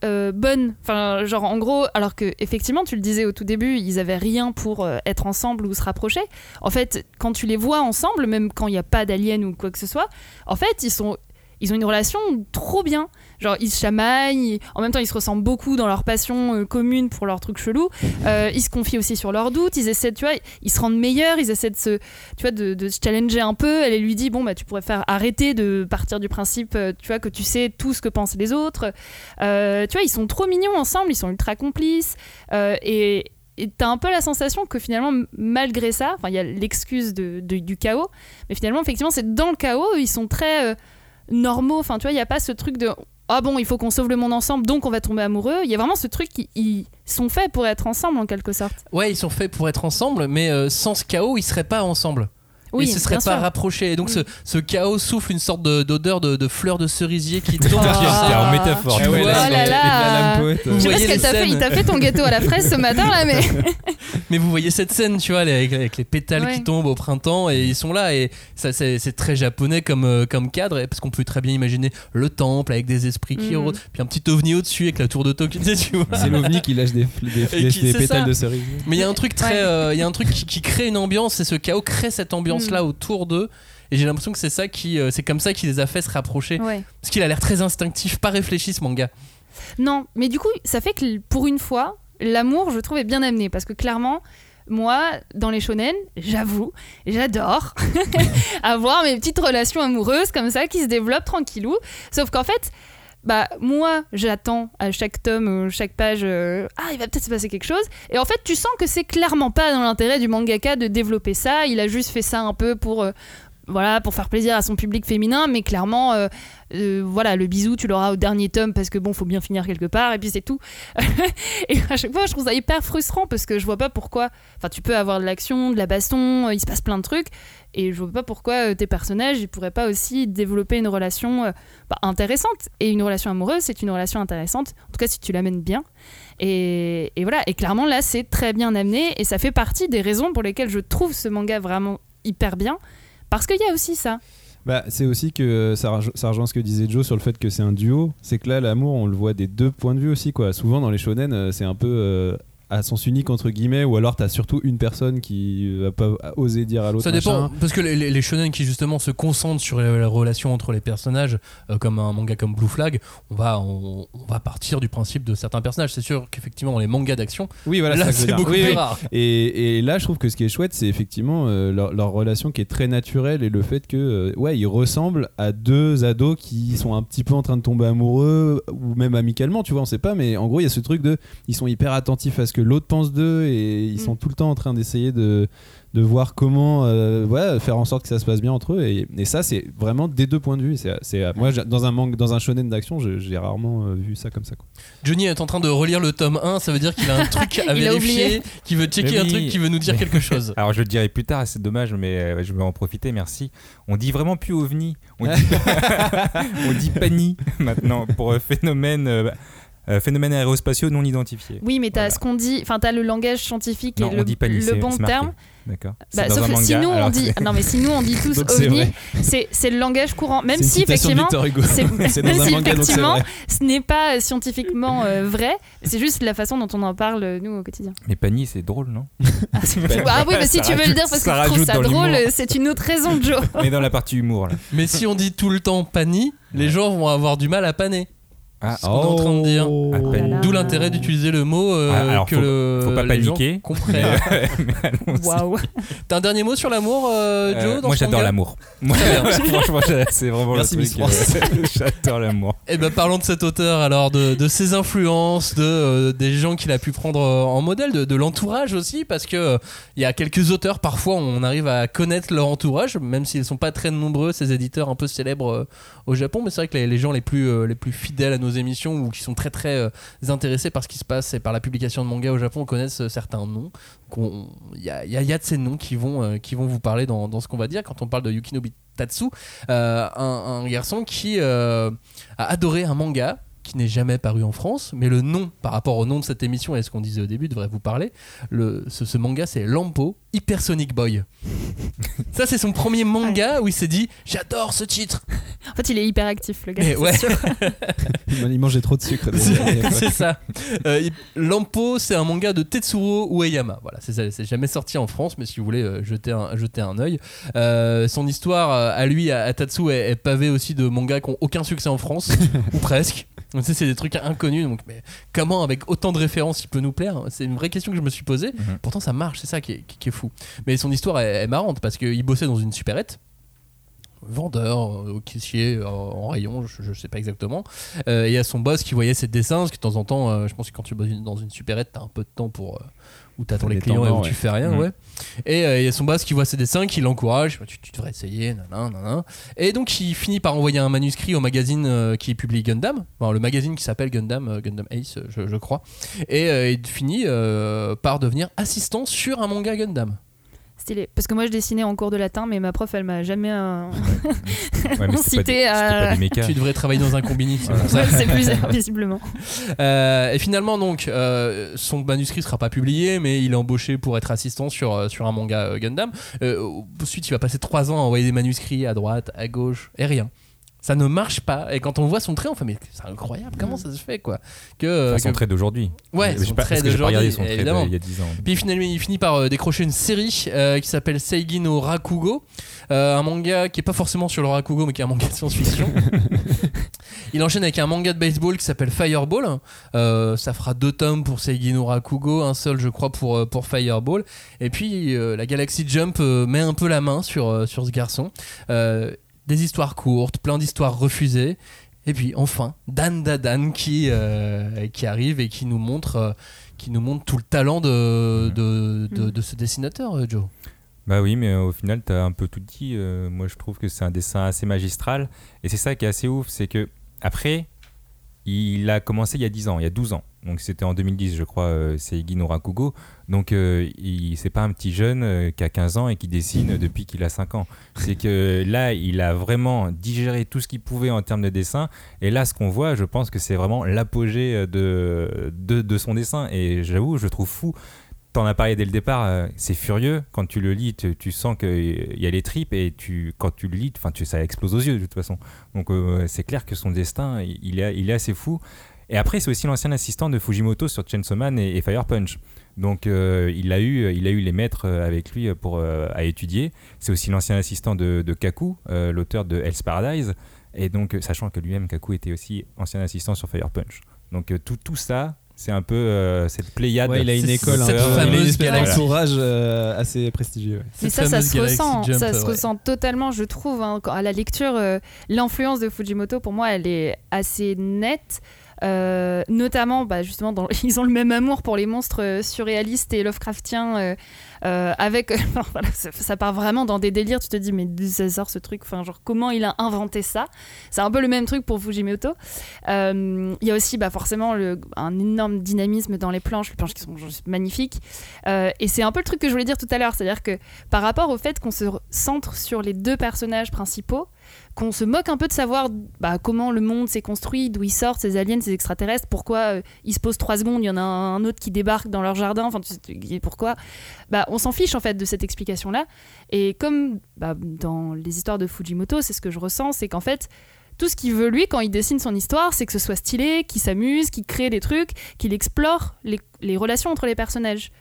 euh, bonne. Enfin, genre en gros, alors que effectivement, tu le disais au tout début, ils avaient rien pour euh, être ensemble ou se rapprocher. En fait, quand tu les vois ensemble, même quand il n'y a pas d'aliens ou quoi que ce soit, en fait, ils sont ils ont une relation trop bien. Genre, ils se chamaillent, en même temps, ils se ressemblent beaucoup dans leur passion euh, commune pour leurs trucs chelous. Euh, ils se confient aussi sur leurs doutes, ils essaient, tu vois, ils se rendent meilleurs, ils essaient de se, tu vois, de, se challenger un peu. Elle lui dit, bon, bah, tu pourrais faire arrêter de partir du principe, euh, tu vois, que tu sais tout ce que pensent les autres. Euh, tu vois, ils sont trop mignons ensemble, ils sont ultra complices. Et t'as un peu la sensation que finalement, malgré ça, il y a l'excuse de, du chaos, mais finalement, effectivement, c'est dans le chaos, ils sont très normaux. Enfin, tu vois, il n'y a pas ce truc de ah bon, il faut qu'on sauve le monde ensemble, donc on va tomber amoureux. Il y a vraiment ce truc qui ils sont faits pour être ensemble en quelque sorte. Ouais, ils sont faits pour être ensemble, mais euh, sans ce chaos, ils seraient pas ensemble. Oui, ils se seraient bien pas sûr. rapprochés. Et donc Oui. ce, ce chaos souffle une sorte de- d'odeur de, de fleurs de cerisier qui tombe. Ah. en métaphore. Tu tu vois, vois. Oh là là. Je sais pas ce qu'elle t'a fait. Il t'a fait ton gâteau à la fraise ce matin là, mais Mais vous voyez cette scène, tu vois, avec, avec les pétales Ouais. qui tombent au printemps et ils sont là et ça c'est très japonais comme, euh, comme cadre et- parce qu'on peut très bien imaginer le temple avec des esprits qui Mm. rôdent, puis un petit ovni au-dessus avec la tour de Tokyo. C'est l'ovni qui lâche des, des, Et des- qui- des c'est pétales ça. de cerise. Mais il y a un truc très, Ouais. euh, il y a un truc qui, qui crée une ambiance et ce chaos crée cette ambiance là autour d'eux. Et j'ai l'impression que c'est ça qui, euh, c'est comme ça qui les a fait se rapprocher. ouais. Parce qu'il a l'air très instinctif, pas réfléchi ce manga. Non, mais du coup, ça fait que pour une fois, l'amour, je trouve, est bien amené parce que clairement. Moi, dans les shonen, j'avoue, j'adore avoir mes petites relations amoureuses comme ça qui se développent tranquillou. Sauf qu'en fait, bah moi, j'attends à chaque tome, euh, chaque page, euh, ah, il va peut-être se passer quelque chose. Et en fait, tu sens que c'est clairement pas dans l'intérêt du mangaka de développer ça. Il a juste fait ça un peu pour, euh, voilà, pour faire plaisir à son public féminin, mais clairement, euh, euh, voilà, le bisou, tu l'auras au dernier tome parce que bon, faut bien finir quelque part, et puis c'est tout. et à chaque fois, je trouve ça hyper frustrant parce que je vois pas pourquoi. Enfin, tu peux avoir de l'action, de la baston, euh, il se passe plein de trucs, et je vois pas pourquoi tes personnages, ils pourraient pas aussi développer une relation bah, intéressante. Et une relation amoureuse, c'est une relation intéressante, en tout cas si tu l'amènes bien. Et, et voilà, et clairement là, c'est très bien amené, et ça fait partie des raisons pour lesquelles je trouve ce manga vraiment hyper bien. Parce qu'il y a aussi ça. Bah, c'est aussi que euh, ça, rejo- ça rejoint ce que disait Joe sur le fait que c'est un duo. C'est que là, l'amour, on le voit des deux points de vue aussi. Quoi. Souvent, dans les shonen, euh, c'est un peu euh, à sens unique, entre guillemets, ou alors t'as surtout une personne qui va pas oser dire à l'autre. Ça dépend, machin. parce que les, les- les shonen qui justement se concentrent sur les relations entre les personnages, euh, comme un manga comme Blue Flag, on va, on, on va partir du principe de certains personnages. C'est sûr qu'effectivement, dans les mangas d'action, Oui, voilà, là c'est beaucoup Oui, plus oui. rare. Et, et là, je trouve que ce qui est chouette, c'est effectivement euh, leur, leur relation qui est très naturelle et le fait que, euh, ouais, ils ressemblent à deux ados qui sont un petit peu en train de tomber amoureux ou même amicalement, tu vois, on sait pas, mais en gros, il y a ce truc de, ils sont hyper attentifs à ce que l'autre pense d'eux et ils sont Mm. tout le temps en train d'essayer de de voir comment euh, ouais, faire en sorte que ça se passe bien entre eux et, et ça c'est vraiment des deux points de vue c'est c'est moi dans un manque dans un shonen d'action j'ai rarement euh, vu ça comme ça quoi. Johnny est en train de relire le tome 1, ça veut dire qu'il a un truc à vérifier, qu'il veut checker un truc, qui veut nous dire Mais- quelque chose. Alors je le dirai plus tard, c'est dommage, mais euh, je vais en profiter, merci. On dit vraiment plus ovni, on dit, on dit pani maintenant pour euh, phénomène, euh, euh, phénomène aérospatiaux non identifié. Oui, mais t'as Voilà. ce qu'on dit, enfin t'as le langage scientifique Non, et on le, dit bon terme. D'accord. Bah, sauf que manga, si nous on dit, non mais si nous on dit tous ovni, c'est le langage courant. Même si effectivement, c'est ce n'est pas scientifiquement euh, vrai, c'est juste la façon dont on en parle euh, nous au quotidien. Mais pani, c'est drôle, non? Ah, ah oui, mais si tu veux le dire parce que tu trouves ça drôle, euh, c'est une autre raison, Joe. On est dans la partie humour là. Mais si on dit tout le temps pani, les gens vont avoir du mal à paner. Ah, Ce qu'on est en train de dire. Oh. D'où l'intérêt d'utiliser le mot euh, Ah, alors, que faut- le, faut pas les gens paniquer. allons-y. Waouh. T'as un dernier mot sur l'amour, euh, Euh, Joe dans moi j'adore l'amour. Franchement, c'est vraiment Merci, le truc. euh, j'adore l'amour. Eh ben parlons de cet auteur alors, de, de ses influences, de euh, des gens qu'il a pu prendre euh, en modèle, de, de l'entourage aussi, parce que euh, il y a quelques auteurs parfois on arrive à connaître leur entourage, même s'ils sont pas très nombreux, ces éditeurs un peu célèbres euh, au Japon, mais c'est vrai que les, les gens les plus euh, les plus fidèles à nos émissions ou qui sont très très euh, intéressés par ce qui se passe et par la publication de manga au Japon connaissent euh, certains noms. Il y a, de ces noms qui vont euh, qui vont vous parler dans, dans ce qu'on va dire quand on parle de Yukinobi Tatsu, un, garçon qui a adoré un manga qui n'est jamais paru en France, mais le nom, par rapport au nom de cette émission et ce qu'on disait au début, devrait vous parler. Le, ce, ce manga, c'est Lampo Hypersonic Boy. Ça, c'est son premier manga où il s'est dit J'adore ce titre. En fait, il est hyper actif, le gars. Mais c'est ouais. sûr. il mangeait trop de sucre. C'est ça. Euh, Lampo, c'est un manga de Tetsuro Ueyama. Voilà, c'est jamais sorti en France, mais si vous voulez euh, jeter un jeter un œil, Euh, son histoire euh, à lui, à, à Tatsu, est, est pavée aussi de mangas qui ont aucun succès en France ou presque. Donc, c'est des trucs inconnus. Donc, mais comment, avec autant de références, il peut nous plaire? C'est une vraie question que je me suis posée. Mhm. Pourtant, ça marche. C'est ça qui est, qui- qui est fou. Mais son histoire est, est marrante parce qu'il bossait dans une supérette vendeur euh, au caissier euh, en rayon je, je sais pas exactement Euh, et il y a son boss qui voyait ses dessins parce que de temps en temps euh, je pense que quand tu bosses dans une supérette t'as un peu de temps pour euh, où t'attends T'as les clients et où tu fais rien Mhm. ouais. Et euh, il y a son boss qui voit ses dessins qui l'encourage Bah, tu, tu devrais essayer nanana, nanana. et donc il finit par envoyer un manuscrit au magazine euh, qui publie Gundam. Enfin, le magazine qui s'appelle Gundam euh, Gundam Ace je, je crois. Et il finit par devenir assistant sur un manga Gundam Stylé. Parce que moi, je dessinais en cours de latin, mais ma prof, elle m'a jamais euh, Ouais, pas, Cité des- c'était à- pas des mécas. tu devrais travailler dans un combini c'est plus visiblement. Euh, et finalement, donc, euh, son manuscrit sera pas publié, mais il est embauché pour être assistant sur, euh, sur un manga euh, Gundam. Euh, ensuite, il va passer trois ans à envoyer des manuscrits à droite, à gauche, et rien. Ça ne marche pas. Et quand on voit son trait, on fait mais c'est incroyable. Comment ça se fait quoi Que, Enfin, son que- trait d'aujourd'hui. Ouais, son pas- trait parce que j'ai pas regardé d'aujourd'hui, son trait évidemment. d'il y a 10 ans. Puis finalement, il finit par euh, décrocher une série euh, qui s'appelle Seigi no Rakugo, euh, un manga qui est pas forcément sur le Rakugo, mais qui est un manga de science-fiction. il enchaîne avec un manga de baseball qui s'appelle Fireball. Euh, ça fera deux tomes pour Seigi no Rakugo, un seul, je crois, pour, pour Fireball. Et puis euh, la Galaxy Jump euh, met un peu la main sur, euh, sur ce garçon. Des histoires courtes, plein d'histoires refusées. Et puis enfin, Dan Dadan qui, euh, qui arrive et qui nous montre, euh, qui nous montre tout le talent de, de, de- Mhm. de ce dessinateur, euh, Joe. Bah oui, mais au final, tu as un peu tout dit. Euh, moi, je trouve que c'est un dessin assez magistral. Et c'est ça qui est assez ouf, c'est que après, il a commencé il y a 10 ans, il y a 12 ans. Donc c'était en 2010, je crois, euh, c'est Igi no Rakugo. Donc euh, il c'est pas un petit jeune euh, qui a 15 ans et qui dessine depuis qu'il a 5 ans. C'est que là, il a vraiment digéré tout ce qu'il pouvait en termes de dessin. Et là, ce qu'on voit, je pense que c'est vraiment l'apogée de, de, de son dessin. Et j'avoue, je trouve fou T'en as parlé dès le départ, euh, c'est furieux. Quand tu le lis, tu, sens qu'il y a les tripes et tu, quand tu le lis, tu, ça explose aux yeux de toute façon. Donc euh, c'est clair que son destin, il est, assez fou. Et après, c'est aussi l'ancien assistant de Fujimoto sur Chainsaw Man et, Fire Punch. Donc euh, il, a eu, il a eu les maîtres avec lui pour, euh, à étudier. C'est aussi l'ancien assistant de, Kaku, euh, l'auteur de Hell's Paradise. Et donc, euh, sachant que lui-même, Kaku était aussi ancien assistant sur Fire Punch. Donc euh, tout, tout ça, c'est un peu euh, cette pléiade. Ouais, il a une école, un cette il a une fameuse espèce galaxie. d'entourage euh, assez prestigieux. ouais. Mais ça, ça se ressent, Jump, ça se ouais. ressent totalement, je trouve. hein, à la lecture, euh, l'influence de Fujimoto, pour moi, elle est assez nette. Euh, notamment, bah, justement, ils ont le même amour pour les monstres euh, surréalistes et Lovecraftiens. euh, avec, ça, part vraiment dans des délires. Tu te dis, mais ça sort ce truc Enfin, genre, comment il a inventé ça? C'est un peu le même truc pour Fujimoto. Il y a aussi, bah, forcément, un énorme dynamisme dans les planches, les planches qui sont magnifiques. Et c'est un peu le truc que je voulais dire tout à l'heure, c'est-à-dire que par rapport au fait qu'on se re- centre sur les deux personnages principaux, qu'on se moque un peu de savoir bah, comment le monde s'est construit, d'où ils sortent, ces aliens, ces extraterrestres, pourquoi euh, ils se posent trois secondes, il y en a un autre qui débarque dans leur jardin, enfin pourquoi bah, On s'en fiche en fait de cette explication-là. Et comme bah, dans les histoires de Fujimoto, c'est ce que je ressens, c'est qu'en fait, tout ce qu'il veut lui quand il dessine son histoire, c'est que ce soit stylé, qu'il s'amuse, qu'il crée des trucs, qu'il explore les, relations entre les personnages.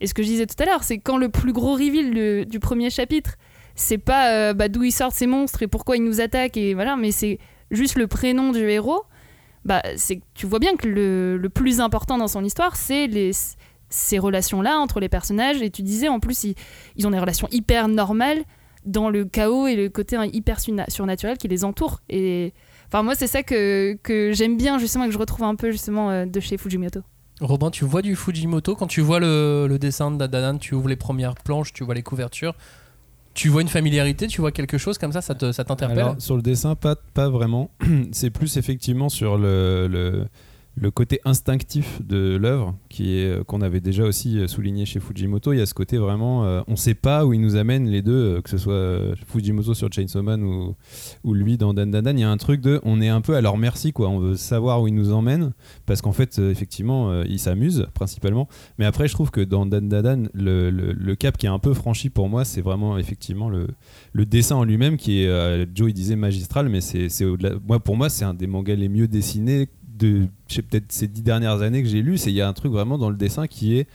Et ce que je disais tout à l'heure, c'est quand le plus gros reveal du premier chapitre, c'est pas euh, bah, d'où ils sortent ces monstres et pourquoi ils nous attaquent et voilà, mais c'est juste le prénom du héros. Bah, c'est tu vois bien que le, le plus important dans son histoire, c'est les ces relations-là entre les personnages. Et tu disais en plus, ils, ils ont des relations hyper normales dans le chaos et le côté hyper surna- surnaturel qui les entoure. Et enfin, moi, c'est ça que, que j'aime bien justement et que je retrouve un peu justement euh, de chez Fujimoto. Robin, tu vois du Fujimoto? Quand tu vois le, le dessin de Dadanan, tu ouvres les premières planches, tu vois les couvertures, tu vois une familiarité, tu vois quelque chose comme ça, ça te- ça t'interpelle Alors, sur le dessin, pas, vraiment. C'est plus effectivement sur le, le côté instinctif de l'œuvre, qui est euh, qu'on avait déjà aussi euh, souligné chez Fujimoto. Il y a ce côté vraiment, euh, on sait pas où il nous amène les deux, euh, que ce soit Fujimoto sur Chainsaw Man ou, lui dans Dan Dan Dan. Il y a un truc de, on est un peu à leur merci, quoi. On veut savoir où il nous emmène, parce qu'en fait, effectivement, il s'amuse principalement. Mais après, je trouve que dans Dan Dan Dan, le, cap qui est un peu franchi pour moi, c'est vraiment effectivement le, dessin en lui-même qui est, Joe il disait magistral, mais c'est. Moi, pour moi, c'est un des mangas les mieux dessinés de, peut-être ces dix dernières années que j'ai lu. C'est il y a un truc vraiment dans le dessin qui est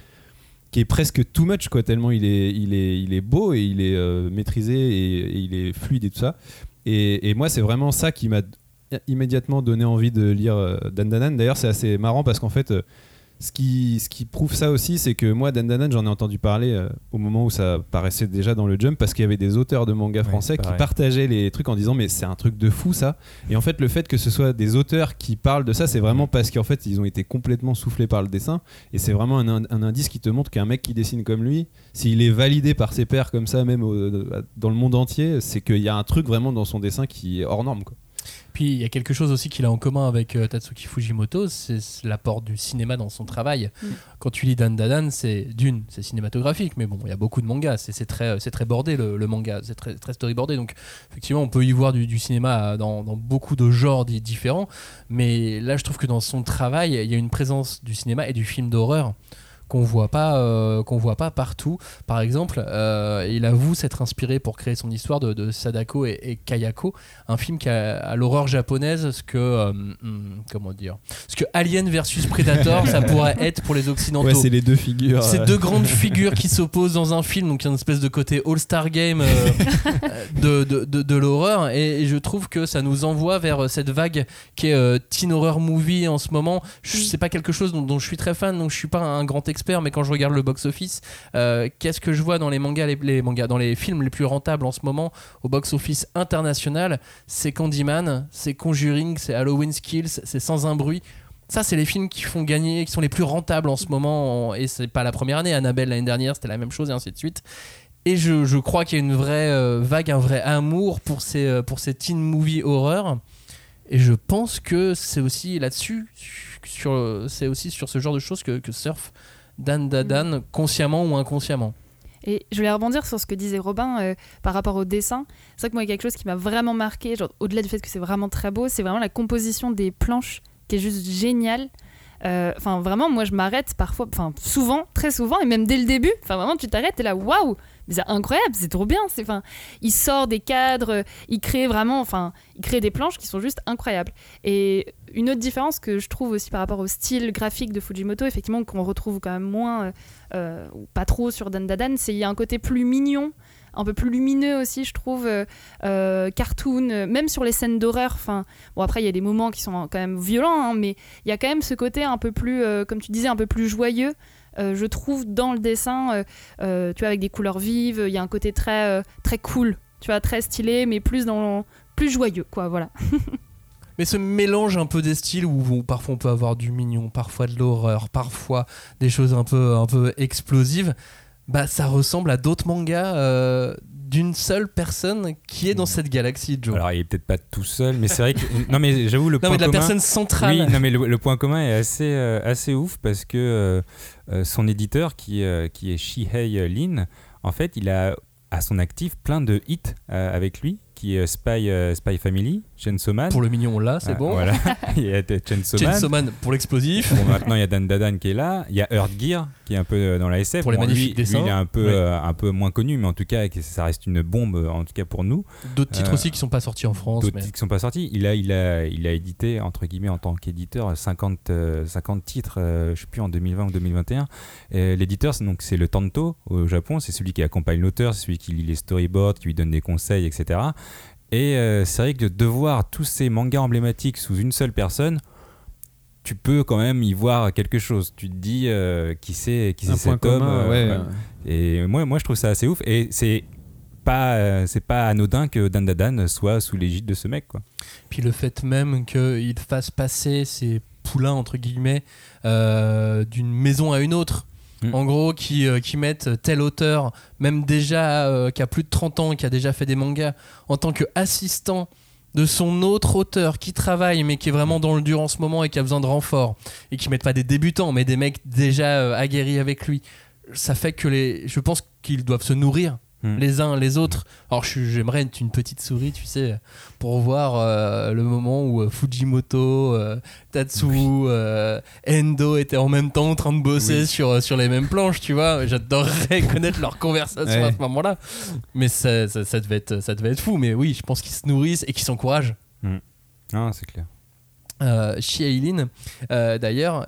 qui est presque too much quoi tellement il est il est il est beau et il est euh, maîtrisé et, il est fluide et tout ça et, et moi c'est vraiment ça qui m'a immédiatement donné envie de lire euh, Dan Dan Dan. d'ailleurs c'est assez marrant parce qu'en fait euh, ce qui, ce qui prouve ça aussi, c'est que moi, Dan Dan Dan, j'en ai entendu parler euh, au moment où ça paraissait déjà dans le Jump, parce qu'il y avait des auteurs de mangas Ouais, français qui partageaient les trucs en disant mais c'est un truc de fou ça. Et en fait, le fait que ce soit des auteurs qui parlent de ça, c'est vraiment parce qu'en fait, ils ont été complètement soufflés par le dessin. Et c'est vraiment un, in- un indice qui te montre qu'un mec qui dessine comme lui, s'il est validé par ses pairs comme ça, même au- dans le monde entier, c'est qu'il y a un truc vraiment dans son dessin qui est hors norme. Quoi. Puis il y a quelque chose aussi qu'il a en commun avec euh, Tatsuki Fujimoto, c'est l'apport du cinéma dans son travail. Mm. Quand tu lis Dan Dadan, c'est d'une, c'est cinématographique, mais bon, il y a beaucoup de mangas, c'est très, très bordé le, le manga, c'est très, très storyboardé. Donc effectivement, on peut y voir du, du cinéma dans, dans beaucoup de genres di- différents, mais là, je trouve que dans son travail, il y a une présence du cinéma et du film d'horreur qu'on voit pas euh, qu'on voit pas partout par exemple euh, il avoue s'être inspiré pour créer son histoire de, de Sadako et, et Kayako un film qui a à l'horreur japonaise ce que euh, hum, comment dire ce que Alien versus Predator ça pourrait être pour les occidentaux Ouais, c'est les deux figures. ces euh, deux grandes figures qui s'opposent dans un film, donc il y a une espèce de côté All-Star Game euh, de, de, de, de l'horreur, et, et je trouve que ça nous envoie vers cette vague qui est euh, teen horror movie en ce moment. Je- C'est pas quelque chose dont, dont je suis très fan, donc je suis pas un grand expert, mais quand je regarde le box-office, euh, qu'est-ce que je vois dans les mangas, les, mangas, dans les films les plus rentables en ce moment au box-office international? C'est Candyman, c'est Conjuring, c'est Halloween Kills, c'est Sans un bruit. Ça, c'est les films qui font gagner, qui sont les plus rentables en ce moment. en- Et c'est pas la première année. Annabelle l'année dernière, c'était la même chose et ainsi de suite. Et je, crois qu'il y a une vraie euh, vague, un vrai amour pour ces, euh, pour ces teen movie horreur. Et je pense que c'est aussi là-dessus, c'est aussi sur ce genre de choses que, surfe Dan Dadan, consciemment ou inconsciemment. Et je voulais rebondir sur ce que disait Robin euh, par rapport au dessin. C'est vrai que moi, il y a quelque chose qui m'a vraiment marqué, au-delà du fait que c'est vraiment très beau, c'est vraiment la composition des planches qui est juste géniale. Euh, Enfin, vraiment, moi, je m'arrête parfois, enfin, souvent, très souvent, et même dès le début. Enfin, vraiment, tu t'arrêtes, et là, waouh, c'est incroyable, c'est trop bien. Enfin, il sort des cadres, il crée vraiment, enfin, il crée des planches qui sont juste incroyables. Et une autre différence que je trouve aussi par rapport au style graphique de Fujimoto, effectivement, qu'on retrouve quand même moins, euh, euh, pas trop sur Dan Dadan, c'est il y a un côté plus mignon un peu plus lumineux aussi, je trouve, euh, cartoon, même sur les scènes d'horreur. Enfin, bon après il y a des moments qui sont quand même violents, hein, mais il y a quand même ce côté un peu plus, comme tu disais, un peu plus joyeux. Euh, je trouve dans le dessin, euh, euh, tu vois, avec des couleurs vives, il y a un côté très, très cool, tu vois, très stylé, mais plus dans plus joyeux, quoi, voilà. Mais ce mélange un peu des styles où, où parfois on peut avoir du mignon, parfois de l'horreur, parfois des choses un peu, un peu explosives, bah ça ressemble à d'autres mangas euh, d'une seule personne qui est dans cette galaxie, Joe. Alors, il est peut-être pas tout seul, mais c'est vrai que. Non, mais j'avoue, le non, point mais de la commun. personne centrale. Oui, non, mais le, le point commun est assez, euh, assez ouf parce que euh, son éditeur, qui, qui est Shihei Lin, en fait, il a à son actif plein de hits avec lui, qui est Spy, euh, Spy Family, Chainsaw Man. Pour le mignon, là, c'est Ah, bon. Voilà, il y a Chainsaw Man. Chainsaw Man pour l'explosif. Bon, maintenant, il y a Dan Dadan qui est là. Il y a Earth Gear qui est un peu euh, dans la SF. Pour les Bon, magnifiques lui, dessins. Lui, il est un peu, Ouais. euh, un peu moins connu, mais en tout cas, ça reste une bombe, euh, en tout cas pour nous. D'autres titres Euh, aussi qui sont pas sortis en France. D'autres mais- titres qui sont pas sortis. Il a, il a, il a édité, entre guillemets, en tant qu'éditeur, 50, euh, 50 titres, euh, je sais plus, en 2020 ou 2021. Et L'éditeur, donc c'est le Tanto au Japon. C'est celui qui accompagne l'auteur, c'est celui qui lit les storyboards, qui lui donne des conseils, etc. Et euh, c'est vrai que de voir tous ces mangas emblématiques sous une seule personne, tu peux quand même y voir quelque chose. Tu te dis euh, qui c'est qui c'est cet homme. commun, euh, ouais. Et moi, moi, je trouve ça assez ouf. Et c'est pas, c'est pas anodin que Dan Dadan soit sous l'égide de ce mec, quoi. Puis le fait même qu'il fasse passer ses poulains, entre guillemets, euh, d'une maison à une autre. Mm. En gros, qui, euh, qui mettent tel auteur, même déjà, euh, qui a plus de 30 ans, qui a déjà fait des mangas, en tant qu'assistant de son autre auteur qui travaille, mais qui est vraiment dans le dur en ce moment et qui a besoin de renfort, et qui mettent pas des débutants, mais des mecs déjà euh, aguerris avec lui. Ça fait que les. Je pense qu'ils doivent se nourrir Mm. les uns les autres. Alors j'aimerais être une petite souris, tu sais, pour voir euh, le moment où euh, Fujimoto, euh, Tatsu, Endo étaient en même temps en train de bosser Oui. sur, sur les mêmes planches, tu vois. J'adorerais connaître leur conversation à ce moment-là. Mais ça, ça, ça devait être, ça devait être fou. Mais oui, je pense qu'ils se nourrissent et qu'ils s'encouragent. Ah, c'est clair. Euh, d'ailleurs,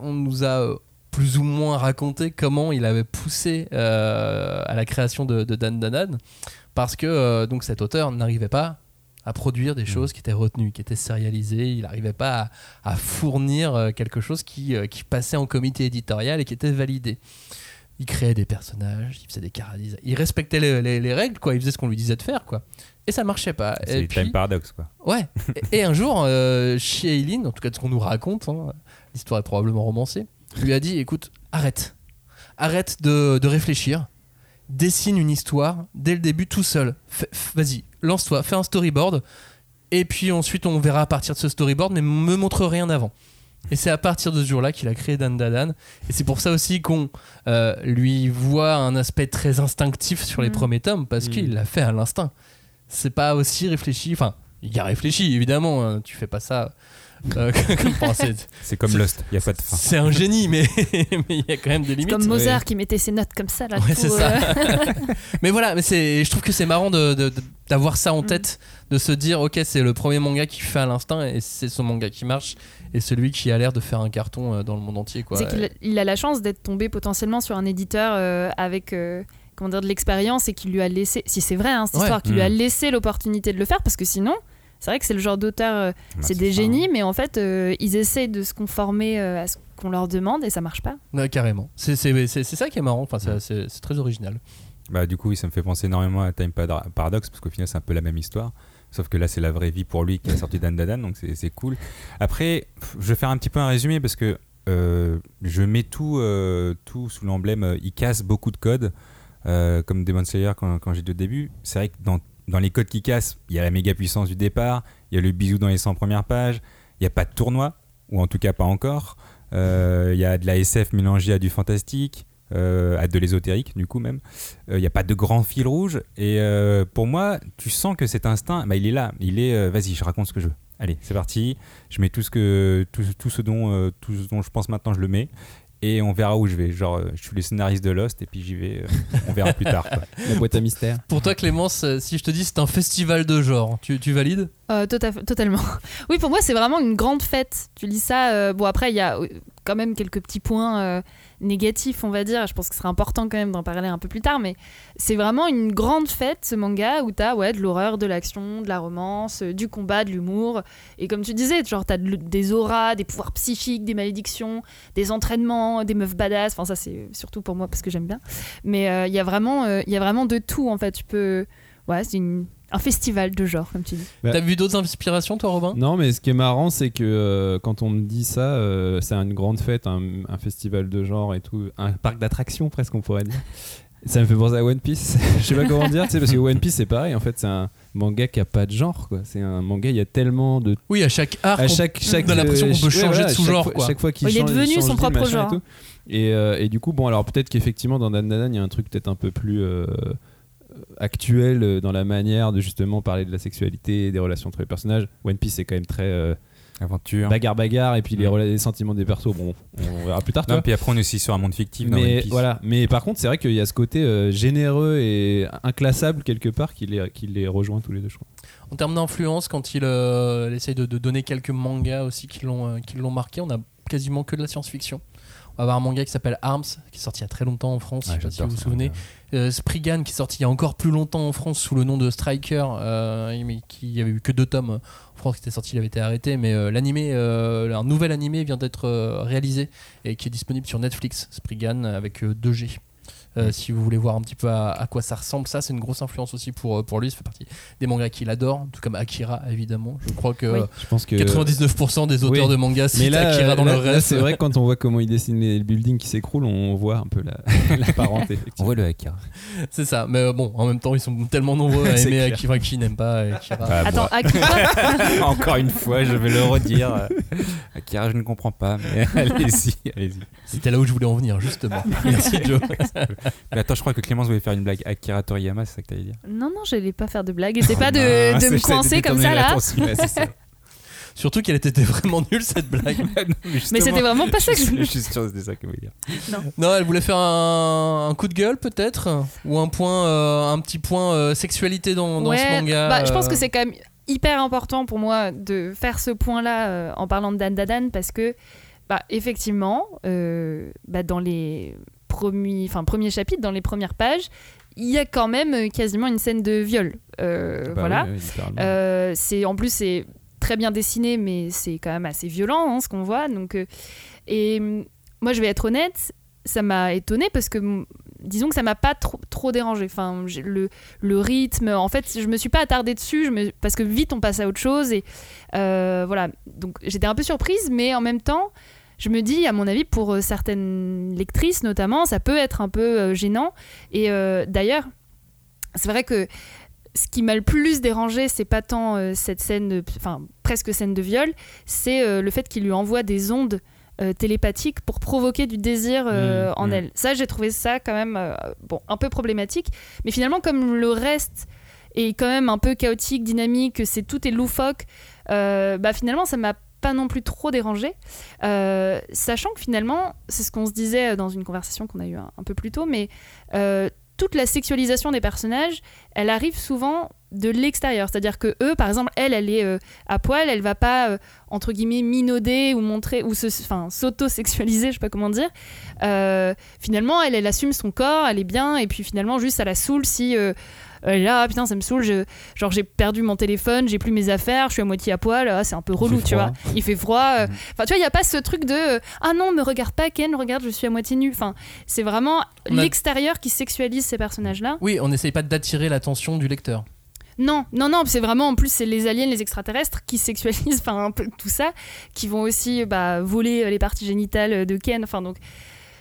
on nous a plus ou moins raconté comment il avait poussé euh, à la création de, de Dan Danan, parce que euh, donc cet auteur n'arrivait pas à produire des choses qui étaient retenues, qui étaient sérialisées, il n'arrivait pas à, à fournir euh, quelque chose qui, qui passait en comité éditorial et qui était validé. Il créait des personnages, il faisait des caradis, il respectait les, les- les règles, quoi, il faisait ce qu'on lui disait de faire, quoi. Et ça marchait pas. C'est puis- Time Paradox, quoi. Ouais. Et, et un jour, euh, Shiailin, en tout cas de ce qu'on nous raconte, hein, l'histoire est probablement romancée, lui a dit écoute, arrête. Arrête de, de réfléchir. Dessine une histoire dès le début tout seul. Vas-y, lance-toi, fais un storyboard. Et puis ensuite, on verra à partir de ce storyboard, mais me montre rien avant. Et c'est à partir de ce jour-là qu'il a créé Dan Dadan. Et c'est pour ça aussi qu'on euh, lui voit un aspect très instinctif sur les Mm. premiers tomes, parce Mm. qu'il l'a fait à l'instinct. C'est pas aussi réfléchi. Enfin, il y a réfléchi, évidemment. hein. Tu fais pas ça euh, comme pour un- c'est- C'est comme Lost, il n'y a pas de fin. C'est un génie, mais il y a quand même des limites. comme Mozart qui mettait ses notes comme ça là. Ouais, tout, c'est ça. euh, mais voilà, mais c'est, je trouve que c'est marrant de, de- de- d'avoir ça en Mm. tête, de se dire ok c'est le premier manga qui fait à l'instinct et c'est son manga qui marche et celui qui a l'air de faire un carton euh, dans le monde entier quoi. C'est qu'il a, il a la chance d'être tombé potentiellement sur un éditeur euh, avec euh, comment dire, de l'expérience et qui lui a laissé, si c'est vrai, hein, cette Ouais. histoire, qui lui a Mm. laissé l'opportunité de le faire parce que sinon, c'est vrai que c'est le genre d'auteur, euh, Bah, c'est des ça, génies, hein. mais en fait, euh, ils essayent de se conformer euh, à ce qu'on leur demande et ça marche pas. Ouais, carrément. C'est, c'est, c'est, c'est ça qui est marrant. Enfin, c'est, c'est- c'est très original. Bah, du coup, oui, ça me fait penser énormément à Time Paradox, parce qu'au final, c'est un peu la même histoire. Sauf que là, c'est la vraie vie pour lui qui a sorti Dan Dadan, donc c'est c'est cool. Après, je vais faire un petit peu un résumé, parce que euh, je mets tout, euh, tout sous l'emblème, euh, il casse beaucoup de codes, euh, comme Demon Slayer quand, quand j'ai dit au début. C'est vrai que dans, dans les codes qui cassent, il y a la méga puissance du départ, il y a le bisou dans les 100 premières pages, il n'y a pas de tournoi, ou en tout cas pas encore. Euh, Il y a de la SF mélangée à du fantastique, euh, à de l'ésotérique du coup même. Il n'y a pas de grand fil rouge. Et euh, pour moi, tu sens que cet instinct, bah, il est là. Il est, euh, vas-y, je raconte ce que je veux. allez, c'est parti. Je mets tout ce que euh, tout ce dont je pense maintenant, je le mets. Et on verra où je vais. Genre, euh, je suis le scénariste de Lost et puis j'y vais. euh, on verra plus tard. quoi. La boîte à mystère. Pour toi, Clémence, euh, si je te dis c'est un festival de genre, tu, tu valides? Euh, fait- totalement. Oui, pour moi, c'est vraiment une grande fête. Tu dis ça. euh, bon, après, il y a quand même quelques petits points négatifs, on va dire. Je pense que ce serait important quand même d'en parler un peu plus tard. Mais c'est vraiment une grande fête, ce manga, où t'as ouais, de l'horreur, de l'action, de la romance, euh, du combat, de l'humour. Et comme tu disais, genre, t'as de- des auras, des pouvoirs psychiques, des malédictions, des entraînements, des meufs badass. Enfin, ça, c'est surtout pour moi parce que j'aime bien. Mais euh, il y, a vraiment, euh, y a vraiment de tout, en fait. Tu peux. Ouais, c'est une- un festival de genre, comme tu dis. Bah- T'as vu d'autres inspirations, toi, Robin? Non, mais ce qui est marrant, c'est que euh, quand on me dit ça, euh, c'est une grande fête, un, un festival de genre et tout, un parc d'attractions presque, on pourrait dire. Ça me fait penser à One Piece. Je sais pas comment dire, tu sais, parce que One Piece c'est pareil. En fait, c'est un manga qui a pas de genre, quoi. C'est un manga, il y a tellement de. Oui, à chaque arc, À on- chaque, chaque, on a l'impression euh, qu'on peut ouais, changer voilà, de sous-genre, chaque fois- quoi. Chaque fois qu'il Il est change- devenu son propre et genre. Et, euh, et du coup, bon, alors peut-être qu'effectivement dans Dan Dan Dan, il y a un truc peut-être un peu plus euh, actuel euh, dans la manière de justement parler de la sexualité, des relations entre les personnages. One Piece c'est quand même très euh, Aventure. bagarre bagarre et puis les, sentiments des persos. Bon, on verra plus tard. Non, puis après, on est aussi sur un monde fictif dans One mais Piece. voilà. Mais par contre, c'est vrai qu'il y a ce côté euh, généreux et inclassable quelque part qui les, qui les rejoint tous les deux, je crois. En termes d'influence, quand il, euh, essaye de, de donner quelques mangas aussi qui l'ont euh, qui l'ont marqué, on a quasiment que de la science-fiction. On va avoir un manga qui s'appelle Arms, qui est sorti il y a très longtemps en France, je sais pas si vous vous souvenez. Euh, Spriggan, qui est sorti il y a encore plus longtemps en France sous le nom de Striker, euh, mais qui avait eu que deux tomes en France qui était sorti, il avait été arrêté. Mais euh, euh, un nouvel animé vient d'être euh, réalisé et qui est disponible sur Netflix, Spriggan, avec euh, 2G. Euh, Si vous voulez voir un petit peu à, à quoi ça ressemble, ça c'est une grosse influence aussi pour, euh, pour lui. Ça fait partie des mangas qu'il adore, tout comme Akira évidemment. Je crois que Oui. Je pense que 99% des auteurs Oui. de mangas citent Akira dans là- leur là, reste. c'est vrai que quand on voit comment il dessine les buildings qui s'écroulent, on voit un peu la, la parenté. On effectivement. voit le Akira. C'est ça. Mais euh, bon, en même temps, ils sont tellement nombreux à aimer clair. Akira qui n'aime pas Akira. Ah, Attends, bon. Akira, Encore une fois, je vais le redire. Akira, je ne comprends pas, mais allez-y, allez-y. C'était là où je voulais en venir, justement. Merci Joe. Mais attends, je crois que Clémence voulait faire une blague. Akira Toriyama, c'est ça que t'allais dire Non, non, j'allais pas faire de blague. Essaie pas de, Ah, de c'est- me coincer comme ça là. Surtout qu'elle était vraiment nulle cette blague. Mais c'était vraiment pas ça que je je voulais. suis sûr que c'était ça que vous voulez dire. Non, elle voulait faire un, un coup de gueule peut-être Ou un point, euh, un petit point euh, sexualité dans, dans Ouais, ce manga bah, je pense euh, que c'est quand même hyper important pour moi de faire ce point-là euh, en parlant de Dan Dadan parce que, bah, effectivement, euh, bah, dans les premiers, enfin, premiers chapitres, dans les premières pages, il y a quand même euh, quasiment une scène de viol. Euh, Bah voilà. oui, oui, littéralement. Euh, c'est en plus c'est très bien dessiné, mais c'est quand même assez violent hein, ce qu'on voit. Donc, euh, et hum, moi, je vais être honnête, ça m'a étonné parce que hum, disons que ça m'a pas trop, trop dérangé. Enfin, le, le rythme, en fait, je me suis pas attardée dessus je me- parce que vite on passe à autre chose et voilà. Donc j'étais un peu surprise, mais en même temps. Je me dis, à mon avis, pour euh, certaines lectrices notamment, ça peut être un peu euh, gênant. Et euh, d'ailleurs, c'est vrai que ce qui m'a le plus dérangé, c'est pas tant euh, cette scène, de- enfin presque scène de viol, c'est euh, le fait qu'il lui envoie des ondes euh, télépathiques pour provoquer du désir Mmh, en mmh. elle. Ça, j'ai trouvé ça quand même bon un peu problématique. Mais finalement, comme le reste est quand même un peu chaotique, dynamique, c'est tout est loufoque, bah finalement, ça m'a pas non plus trop dérangé, Euh, sachant que finalement, c'est ce qu'on se disait dans une conversation qu'on a eue un, peu plus tôt, mais euh, toute la sexualisation des personnages, elle arrive souvent de l'extérieur. C'est-à-dire que eux, par exemple, elle, elle est euh, à poil, elle va pas euh, entre guillemets minauder ou montrer ou se, enfin s'auto-sexualiser, je sais pas comment dire. Finalement, elle, elle assume son corps, elle est bien, et puis finalement, juste ça la saoule si euh, là, ah, putain, ça me saoule, je- genre j'ai perdu mon téléphone, j'ai plus mes affaires, je suis à moitié à poil, ah, c'est un peu relou, tu vois. Il fait froid. euh, Enfin, tu vois, il y a pas ce truc de euh, ah non, me regarde pas, Ken, regarde, je suis à moitié nue. Enfin, c'est vraiment a- l'extérieur qui sexualise ces personnages-là. Oui, on n'essaye pas d'attirer l'attention du lecteur. Non, non, non, c'est vraiment en plus c'est les aliens, les extraterrestres qui sexualisent, enfin un peu tout ça, qui vont aussi bah, voler les parties génitales de Ken. Enfin donc,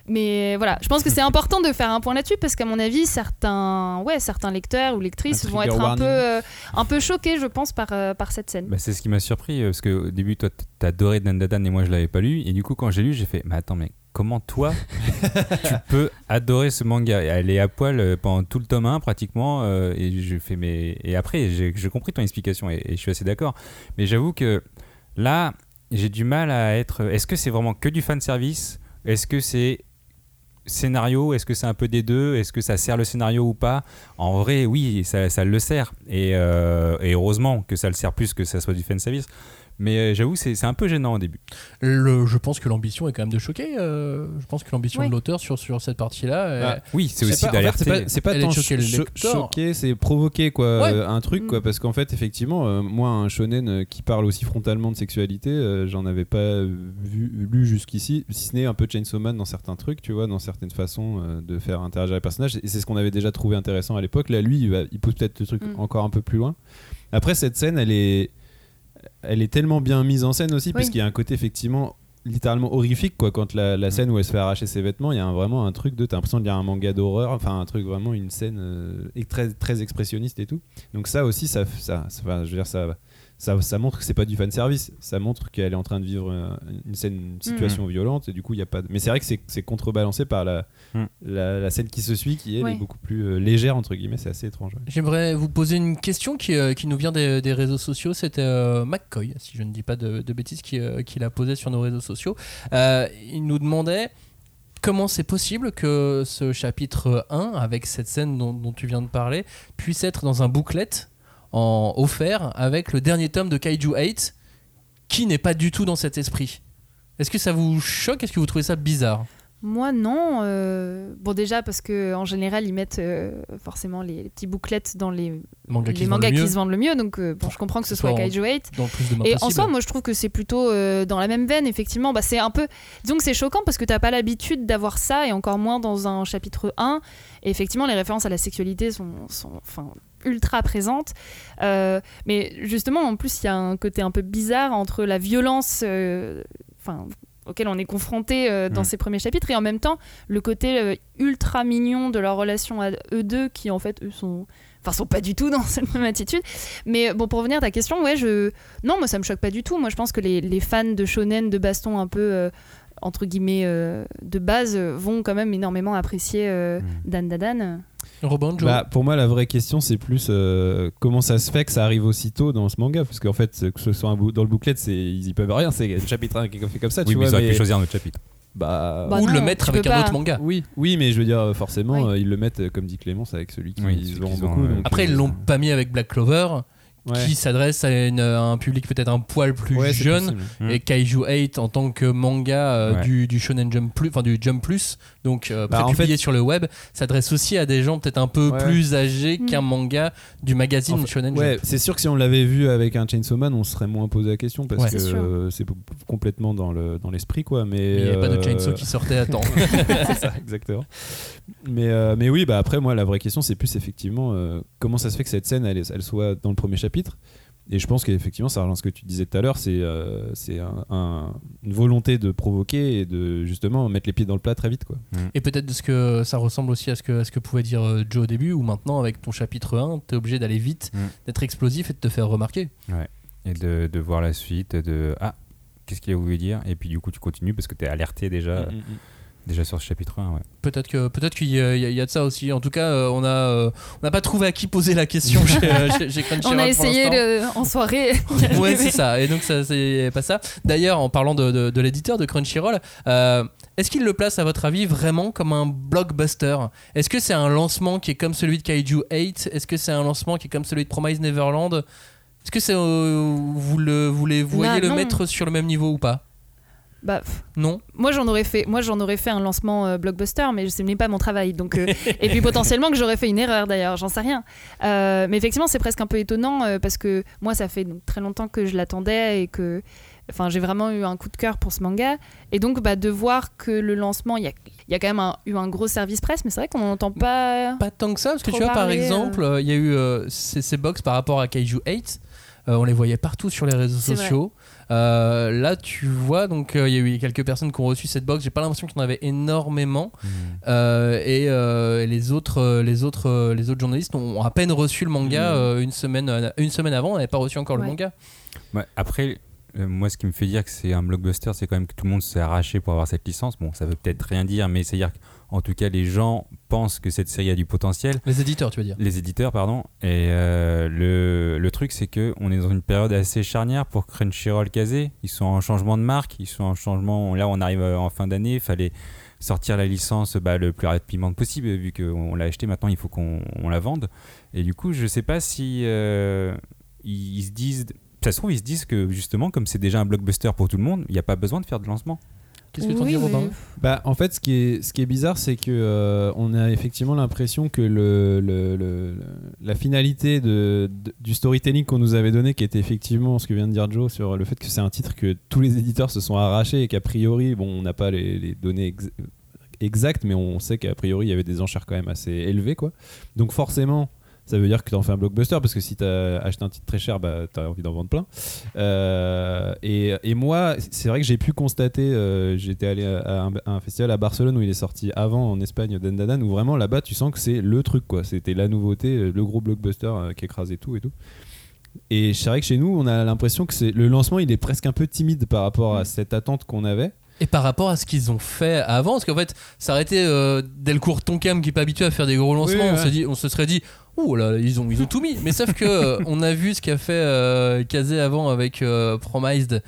mais voilà, je pense que c'est important de faire un point là-dessus parce qu'à mon avis certains, ouais, certains lecteurs ou lectrices Un vont être un peu, euh, un peu choqués, je pense, par euh, par cette scène. Bah, c'est ce qui m'a surpris, euh, parce qu'au début, toi, t'as adoré Dan Dan Dan et moi, je l'avais pas lu. Et du coup, quand j'ai lu, j'ai fait, mais attends, mais comment toi tu peux adorer ce manga? Elle est à poil pendant tout le tome 1 pratiquement euh, et je fais mes et après j'ai j'ai compris ton explication et, et je suis assez d'accord. Mais j'avoue que là j'ai du mal à être. Est-ce que c'est vraiment que du fan service? Est-ce que c'est scénario Est-ce que c'est un peu des deux? Est-ce que ça sert le scénario ou pas? En vrai, oui, ça, le sert. Et, euh, et heureusement que ça le sert plus que ça soit du fan service. Mais euh, j'avoue, c'est c'est un peu gênant au début. Le- je pense que l'ambition est quand même de choquer. euh, je pense que l'ambition Oui. de l'auteur sur, sur cette partie-là. Ah, Oui, c'est aussi pas, en fait, d'alerter. c'est pas, c'est pas tant choquer le cho- lecteur. choquer, c'est provoquer quoi, Ouais. euh, un truc quoi, Mm. parce qu'en fait effectivement, euh, moi un shonen qui parle aussi frontalement de sexualité, euh, j'en avais pas vu, lu jusqu'ici, si ce n'est un peu Chainsaw Man dans certains trucs, tu vois, dans certaines façons euh, de faire interagir les personnages, et c'est ce qu'on avait déjà trouvé intéressant à l'époque. Là, lui, il, va- il pousse peut-être le truc Mm. encore un peu plus loin. Après cette scène, elle est, elle est tellement bien mise en scène aussi, parce Oui. qu'il y a un côté effectivement littéralement horrifique quoi quand la, la scène où elle se fait arracher ses vêtements il y a un- vraiment un truc de t'as l'impression de lire un manga d'horreur enfin un truc vraiment une scène euh, très très expressionniste et tout donc ça aussi ça ça, ça- je veux dire ça ça, ça montre que c'est pas du fan service ça montre qu'elle est en train de vivre euh, une scène une situation violente et du coup il y a pas de... mais c'est vrai que c'est contrebalancé par la, Mm. la la scène qui se suit qui elle Ouais. est beaucoup plus euh, légère entre guillemets c'est assez étrange ouais. J'aimerais vous poser une question qui, euh, qui nous vient des, des réseaux sociaux. C'était euh, McCoy, si je ne dis pas de, de bêtises, qui, euh, qui l'a posé sur nos réseaux sociaux. Euh, il nous demandait comment c'est possible que ce chapitre 1, avec cette scène dont, dont tu viens de parler, puisse être dans un booklet en offert avec le dernier tome de Kaiju 8, qui n'est pas du tout dans cet esprit. Est-ce que ça vous choque? Est-ce que vous trouvez ça bizarre? Moi non. euh, Bon déjà parce que en général ils mettent euh, forcément les, les petits bouclettes dans les, Manga qui les se vend mangas le qui se vendent le mieux. Donc euh, bon, je comprends que ce soit Kaiju 8. dans le plus de main Et en soi, moi je trouve que c'est plutôt dans la même veine, effectivement. Bah, c'est un peu. Que c'est choquant parce que t'as pas l'habitude d'avoir ça et encore moins dans un chapitre 1. Et effectivement, les références à la sexualité sont, sont enfin, ultra présentes. Euh, mais justement, en plus, il y a un côté un peu bizarre entre la violence. euh, Enfin. auquel on est confronté euh, dans Mm. ces premiers chapitres et en même temps le côté euh, ultra mignon de leur relation à eux deux qui en fait eux sont enfin sont pas du tout dans cette même attitude mais bon pour revenir à ta question ouais je non, moi ça me choque pas du tout. Moi je pense que les, les fans de shonen, de baston un peu euh, entre guillemets de base vont quand même énormément apprécier Mm. Dan Dadan. Robin, Joe Bah, pour moi, la vraie question, c'est plus euh, comment ça se fait que ça arrive aussitôt dans ce manga? Parce qu'en fait, que ce soit un dans le booklet, c'est, ils y peuvent rien. C'est le chapitre 1 qui est fait comme ça, Oui, tu mais vois. ils auraient mais- pu choisir un autre chapitre. bah, Bah ou non, le mettre avec un pas. autre manga. oui, oui, mais je veux dire, forcément, Oui. ils le mettent, euh, comme dit Clémence, avec celui qui Oui, beaucoup. Après, ils euh, l'ont pas mis avec Black Clover, ouais. qui s'adresse à, un public peut-être un poil plus Ouais, jeune. possible. Mm. Et Kaiju 8 en tant que manga euh, Ouais. du, du Shonen Jump Plus, enfin du Jump Plus, donc euh, Bah, en publié sur le web, s'adresse aussi à des gens peut-être un peu Ouais. plus âgés Mm. qu'un manga du magazine En fait, Shonen Ouais, Jump. c'est sûr que si on l'avait vu avec un Chainsaw Man, on se serait moins posé la question parce Ouais. que C'est euh, complètement dans le dans l'esprit quoi. Mais il n'y avait pas de euh, Chainsaw qui sortait à temps. c'est ça, exactement. Mais, euh, mais oui, bah après, moi, la vraie question, c'est plus effectivement euh, comment ça se fait que cette scène, elle soit dans le premier chapitre. Et je pense qu'effectivement, ça rejoint ce que tu disais tout à l'heure, c'est euh, c'est un- un- une volonté de provoquer et de justement mettre les pieds dans le plat très vite. Quoi. Et peut-être de ce que ça ressemble aussi à ce que, à ce que pouvait dire euh, Joe au début, où maintenant, avec ton chapitre 1, tu es obligé d'aller vite, Mm. d'être explosif et de te faire remarquer. Et de, de voir la suite, de Ah, qu'est-ce qu'il a voulu dire? Et puis du coup, tu continues parce que tu es alerté déjà, Mm, mm, mm. Déjà sur ce chapitre 1. Ouais. Peut-être que peut-être qu'il y, a- y y de ça aussi. En tout cas, euh, on a euh, on n'a pas trouvé à qui poser la question chez, euh, chez- chez Crunchyroll On a essayé le- en soirée. ouais, c'est ça. Et donc, ça, c'est pas ça. D'ailleurs, en parlant de, de- de l'éditeur de Crunchyroll, euh, est-ce qu'il le place, à votre avis, vraiment comme un blockbuster? Est-ce que c'est un lancement qui est comme celui de Kaiju 8 Est-ce que c'est un lancement qui est comme celui de Promise Neverland? Est-ce que c'est, euh, vous, le, vous les voyez Là, le non. mettre sur le même niveau ou pas? Bah, pff, Non moi j'en aurais fait, moi j'en aurais fait un lancement euh, blockbuster, mais ce n'est pas mon travail. Donc, euh, et puis potentiellement que j'aurais fait une erreur d'ailleurs, j'en sais rien. Euh, mais effectivement, c'est presque un peu étonnant parce que moi, ça fait donc, très longtemps que je l'attendais et que, enfin, j'ai vraiment eu un coup de cœur pour ce manga. Et donc, bah, de voir que le lancement, il y a, il y a quand même un- eu un gros service presse, mais c'est vrai qu'on n'en entend pas. Pas tant que ça, parce que tu vois, par exemple, il y a eu ces, ces box par rapport à Kaiju 8. euh, on les voyait partout sur les réseaux sociaux. Euh, là, tu vois, donc euh, il y a eu quelques personnes qui ont reçu cette box. J'ai pas l'impression qu'il y en avait énormément. Euh, et euh, et les autres, les autres, les autres journalistes ont à peine reçu le manga euh, une semaine, une semaine avant. On n'avait pas reçu encore le manga. Ouais, après, moi, ce qui me fait dire que c'est un blockbuster, c'est quand même que tout le monde s'est arraché pour avoir cette licence. Bon, ça veut peut-être rien dire, mais c'est-à-dire qu'en tout cas, les gens pensent que cette série a du potentiel. Les éditeurs, tu veux dire Les éditeurs, pardon. Et euh, le, le truc, c'est que on est dans une période assez charnière pour Crunchyroll Kazé. Ils sont en changement de marque, ils sont en changement. Là, on arrive euh, en fin d'année, il fallait sortir la licence bah, le plus rapidement possible, vu qu'on l'a acheté. Maintenant, il faut qu'on on la vende. Et du coup, je sais pas si euh, ils, ils se disent. Ça se trouve, ils se disent que justement, comme c'est déjà un blockbuster pour tout le monde, il n'y a pas besoin de faire de lancement. Qu'est-ce que t'en Oui, dis, mais- Robin Bah, en fait, ce qui est, ce qui est bizarre, c'est que euh, on a effectivement l'impression que le, le- le- le- la finalité de, de- du storytelling qu'on nous avait donné, qui était effectivement ce que vient de dire Joe sur le fait que c'est un titre que tous les éditeurs se sont arrachés et qu'a priori, bon, on n'a pas les, les données ex- exactes, mais on sait qu'a priori, il y avait des enchères quand même assez élevées, quoi. Donc forcément. Ça veut dire que tu en fais un blockbuster parce que si tu as acheté un titre très cher, bah, tu as envie d'en vendre plein. Euh, et, et moi, c'est vrai que j'ai pu constater, euh, j'étais allé à un, festival à Barcelone où il est sorti avant en Espagne, Dandadan, où vraiment là-bas tu sens que c'est le truc, quoi. C'était la nouveauté, euh, le gros blockbuster qui écrasait tout et tout. Et c'est vrai que chez nous, on a l'impression que le lancement, il est presque un peu timide par rapport à cette attente qu'on avait. Et par rapport à ce qu'ils ont fait avant, parce qu'en fait, ça aurait été euh, Delcourt Tonkam qui est pas habitué à faire des gros lancements, Oui, on, ouais. se dit, on se serait dit, ouh là, ils ont, ils ont tout mis. Mais sauf que euh, on a vu ce qu'a fait euh, Kazé avant avec euh, Promised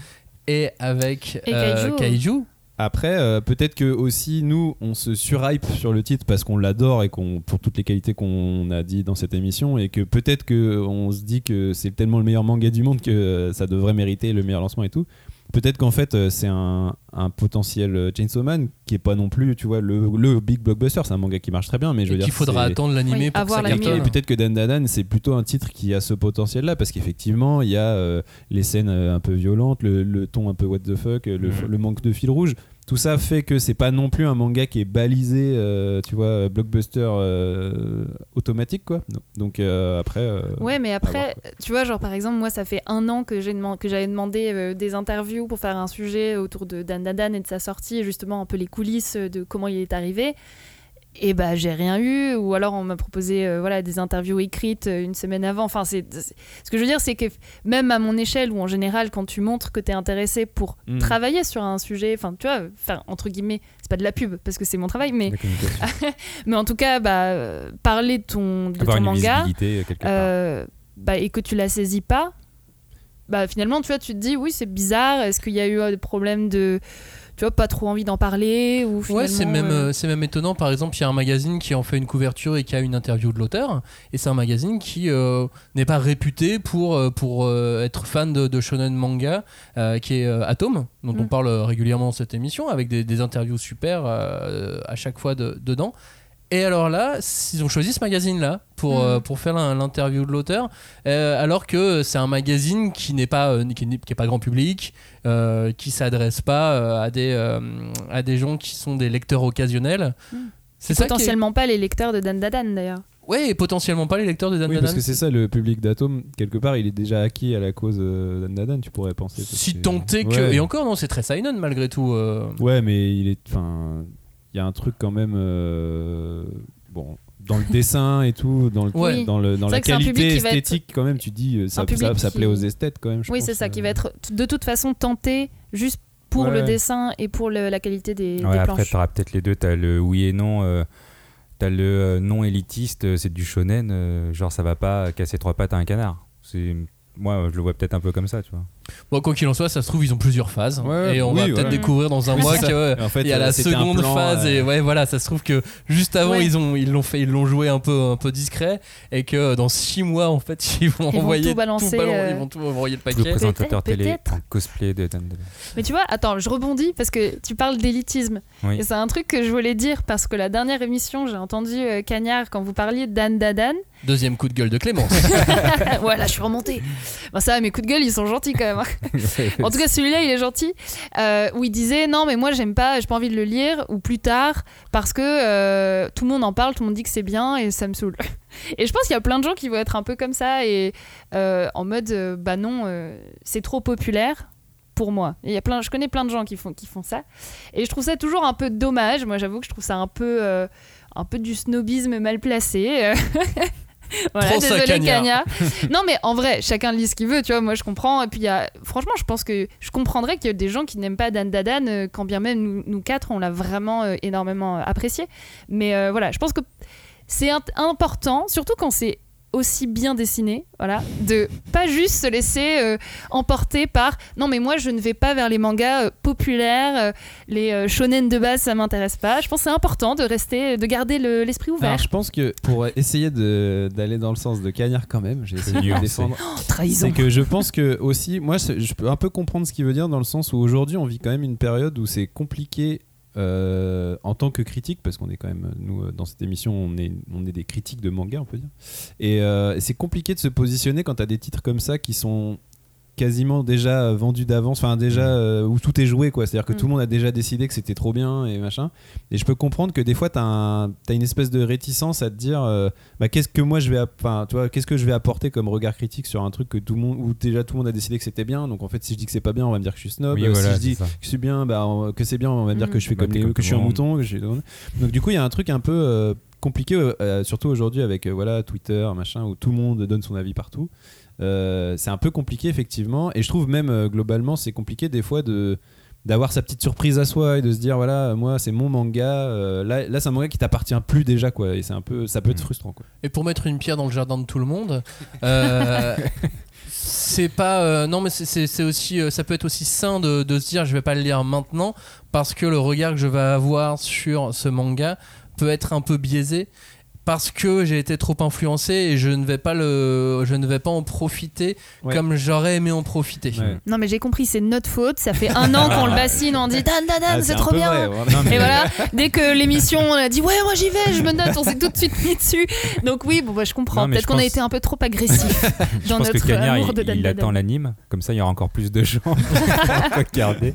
et avec Et euh, Kaiju. Kaiju. Après, euh, peut-être que aussi nous, on se surhype sur le titre parce qu'on l'adore et qu'on pour toutes les qualités qu'on a dit dans cette émission et que peut-être que on se dit que c'est tellement le meilleur manga du monde que euh, ça devrait mériter le meilleur lancement et tout. Peut-être qu'en fait euh, c'est un, un potentiel euh, Chainsaw Man qui est pas non plus, tu vois, le, le big blockbuster. C'est un manga qui marche très bien, mais je veux Et dire qu'il faudra attendre l'animé Oui, pour que avoir ça cartonne. et peut-être que Dan Dan Dan, c'est plutôt un titre qui a ce potentiel-là, parce qu'effectivement, il y a euh, les scènes euh, un peu violentes, le, le ton un peu what the fuck, euh, le, Mhm. le manque de fil rouge. Tout ça fait que c'est pas non plus un manga qui est balisé, euh, tu vois, blockbuster euh, automatique, quoi. Donc euh, après. Ouais, mais après, voir, tu vois, genre par exemple, moi, ça fait un an que j'ai que j'avais demandé des interviews pour faire un sujet autour de Dan Dan Dan et de sa sortie, et justement un peu les coulisses de comment il est arrivé. Et bah j'ai rien eu, ou alors on m'a proposé euh, voilà des interviews écrites euh, une semaine avant. Enfin, c'est ce que je veux dire, c'est que même à mon échelle ou en général, quand tu montres que tu es intéressé pour Mm. travailler sur un sujet, enfin tu vois, faire entre guillemets, c'est pas de la pub parce que c'est mon travail, mais mais en tout cas, bah parler de ton de Avoir ton une manga. euh. Euh, bah, et que tu la saisis pas, bah, finalement, tu vois, tu te dis, oui, c'est bizarre. Est-ce qu'il y a eu euh, des problèmes de. Tu vois, pas trop envie d'en parler ou Ouais, c'est finalement, même, euh, c'est même étonnant. Par exemple, il y a un magazine qui en fait une couverture et qui a une interview de l'auteur. Et c'est un magazine qui euh, n'est pas réputé pour, euh, pour euh, être fan de, de shonen manga, qui est Atom, dont on Mm. parle régulièrement dans cette émission, avec des, des interviews super à chaque fois de- dedans. Et alors là, ils ont choisi ce magazine-là pour, Mm. euh, pour faire l'in- l'interview de l'auteur, euh, alors que c'est un magazine qui n'est pas, euh, qui n'est qui est pas grand public, euh, qui s'adresse pas euh, à, des, euh, à des gens qui sont des lecteurs occasionnels. Mm. C'est est- potentiellement pas les lecteurs de Dan Dadan d'ailleurs. Et potentiellement pas les lecteurs de Dan Oui, Dan parce que c'est ça, le public d'Atom, quelque part, il est déjà acquis à la cause euh, Dan Dan, tu pourrais penser. Si tant est que. Ouais. Et encore, non, c'est très seinen malgré tout. euh. Ouais, mais il est. Enfin, il y a un truc quand même. euh, bon, dans le dessin et tout, dans, le, Ouais. dans, le, dans la vrai que c'est un public qualité qui va être- esthétique, quand même, tu dis, euh, ça, un public ça, ça qui- plaît aux esthètes quand même. je Oui, c'est ça, qui euh. va être de toute façon tenté juste pour Ouais. le dessin et pour le- la qualité des, des Ouais, après, planches. tu auras peut-être les deux. Tu as le oui et non. euh, T'as le euh, non élitiste, c'est du shonen, euh, genre ça va pas casser trois pattes à un canard. C'est moi je le vois peut-être un peu comme ça, tu vois. Bon, quoi qu'il en soit, ça se trouve, ils ont plusieurs phases. Ouais, et on oui, va peut-être voilà. découvrir dans un Oui, mois ouais, Et en fait, y a euh, la un seconde plan, phase euh, et ouais voilà ça se trouve que juste avant Ouais. ils ont ils l'ont fait ils l'ont joué un peu un peu discret et que dans six mois en fait ils vont Ils vont envoyer tout balancer, ballon- euh, ils vont tout envoyer le Le paquet présentateur télé peut-être. en cosplay de. Mais tu vois, attends, je rebondis parce que tu parles d'élitisme. Oui. Et c'est un truc que je voulais dire parce que la dernière émission, j'ai entendu euh, Cagnard quand vous parliez de Dan Dadan. deuxième coup de gueule de Clémence voilà, je suis remontée. Bon, ça, va, mes coups de gueule, ils sont gentils quand même. En tout cas, celui-là, il est gentil. Euh, où il disait non, mais moi, j'aime pas, j'ai pas envie de le lire ou plus tard parce que euh, tout le monde en parle, tout le monde dit que c'est bien et ça me saoule. Et je pense qu'il y a plein de gens qui vont être un peu comme ça et euh, en mode euh, bah non, c'est trop populaire pour moi. Il y a plein, je connais plein de gens qui font, qui font ça. Et je trouve ça toujours un peu dommage. Moi, j'avoue que je trouve ça un peu, euh, un peu du snobisme mal placé. Voilà, désolé. Cagnard. non, mais en vrai, chacun lit ce qu'il veut, tu vois. Moi, je comprends. Et puis, y a... franchement, je pense que je comprendrais qu'il y ait des gens qui n'aiment pas Dan Dadan, euh, quand bien même nous, nous quatre, on l'a vraiment euh, énormément euh, apprécié. Mais euh, voilà, je pense que c'est important, surtout quand c'est aussi bien dessiné, voilà, de pas juste se laisser euh, emporter par non mais moi je ne vais pas vers les mangas euh, populaires, euh, les euh, shonen de base ça m'intéresse pas. Je pense que c'est important de rester, de garder le- l'esprit ouvert. Alors, je pense que pour essayer de- d'aller dans le sens de Cagnard quand même, j'ai essayé de défendre. Oh, trahison. C'est que je pense que aussi, moi, je peux un peu comprendre ce qu'il veut dire dans le sens où aujourd'hui, on vit quand même une période où c'est compliqué euh, en tant que critique, parce qu'on est quand même, nous, euh, dans cette émission, on est, on est des critiques de manga, on peut dire. Et euh, c'est compliqué de se positionner quand tu as des titres comme ça qui sont quasiment déjà euh, vendus d'avance, enfin déjà euh, où tout est joué quoi. C'est-à-dire que Mm. tout le monde a déjà décidé que c'était trop bien et machin. Et je peux comprendre que des fois t'as un, t'as une espèce de réticence à te dire, euh, bah qu'est-ce que moi je vais, enfin tu vois, qu'est-ce que je vais apporter comme regard critique sur un truc que tout le monde, où déjà tout le monde a décidé que c'était bien. Donc en fait si je dis que c'est pas bien, on va me dire que je suis snob. Oui, voilà, si je c'est dis ça. que suis bien, bah on- que c'est bien, on va me dire Mm. que je fais Bah, comme les, comme que je suis un mouton. Que je suis- Donc du coup il y a un truc un peu euh, compliqué, surtout aujourd'hui avec voilà Twitter machin où tout le monde donne son avis partout. Euh, c'est un peu compliqué effectivement et je trouve même euh, globalement c'est compliqué des fois de d'avoir sa petite surprise à soi et de se dire voilà moi c'est mon manga euh, là, là c'est un manga qui t'appartient plus déjà quoi et c'est un peu ça peut être Mm. frustrant quoi Et pour mettre une pierre dans le jardin de tout le monde, c'est pas. non, mais c'est- aussi. ça peut être aussi sain de, de se dire je vais pas le lire maintenant parce que le regard que je vais avoir sur ce manga peut être un peu biaisé parce que j'ai été trop influencé et je ne vais pas le je ne vais pas en profiter Ouais. comme j'aurais aimé en profiter. Ouais. Non mais j'ai compris, c'est notre faute. Ça fait un an qu'on le bassine, on dit Dan Dan Dan, Ah, c'est trop bien. vrai, vraiment. Et voilà, dès que l'émission on a dit ouais moi j'y vais, je me note, on s'est tout de suite mis dessus. Donc oui, bon bah je comprends. Mais Peut-être qu'on a été un peu trop agressif Je dans pense que notre Cagnard, amour il, de Dan il Dan attend l'anime, comme ça il y aura encore plus de gens pour regarder.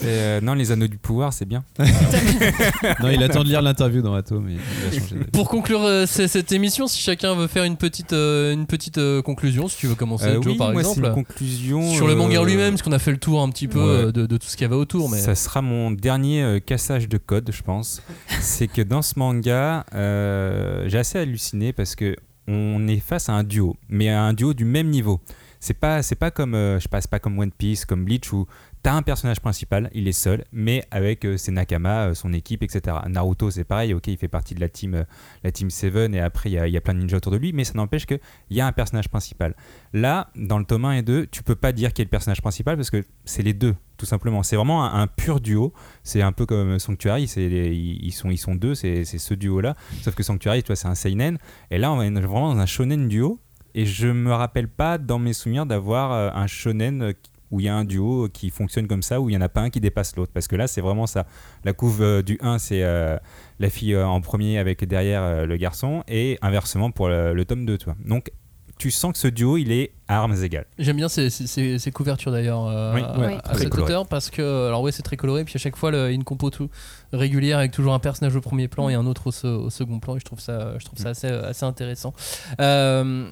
Et, euh, non, les anneaux du pouvoir, c'est bien. non il attend de lire l'interview dans Atom mais il va changer d'avis. Pour conclure euh, c- cette émission, si chacun veut faire une petite euh, une petite euh, conclusion, si tu veux commencer, Joe, oui, par moi, c'est exemple. une conclusion. Sur le manga lui-même, parce qu'on a fait le tour un petit peu ouais. de, de tout ce qu'il y avait autour. Mais... Ça sera mon dernier cassage de code, je pense. c'est que dans ce manga, j'ai assez halluciné parce que on est face à un duo, mais à un duo du même niveau. C'est pas, c'est pas comme, euh, je pas comme One Piece, comme Bleach où t'as un personnage principal, il est seul, mais avec euh, ses nakama, euh, son équipe, etc. Naruto, c'est pareil, ok, il fait partie de la team, euh, la team Seven et après il y a, plein de ninjas autour de lui, mais ça n'empêche qu'il y a un personnage principal. Là, dans le tome 1 et 2, tu peux pas dire qui est le personnage principal parce que c'est les deux, tout simplement. C'est vraiment un, pur duo. C'est un peu comme Sanctuary, ils, sont, ils sont deux, c'est ce duo-là. Sauf que Sanctuary, toi, c'est un seinen. Et là, on est vraiment dans un shonen duo. Et je me rappelle pas dans mes souvenirs d'avoir un shonen où il y a un duo qui fonctionne comme ça, où il y en a pas un qui dépasse l'autre. Parce que là, c'est vraiment ça. La couve euh, du 1, c'est euh, la fille euh, en premier avec derrière le garçon, et inversement pour le, le tome 2, toi. Donc, tu sens que ce duo, il est à armes égales. J'aime bien ces, ces- ces- ces couvertures d'ailleurs euh, Oui, à, ouais, à très cet coloré. auteur parce que alors ouais c'est très coloré puis à chaque fois le- une compo tout régulière avec toujours un personnage au premier plan et un autre au, se- au second plan et je trouve ça je trouve ça assez, assez intéressant. Euh,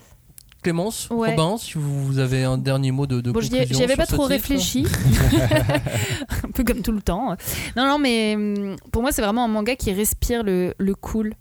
Clémence, Ouais. Robin, si vous, avez un dernier mot de, de Bon, conclusion j'y avais pas trop titre réfléchi. un peu comme tout le temps. Non, non, mais hum, pour moi, c'est vraiment un manga qui respire le, le cool.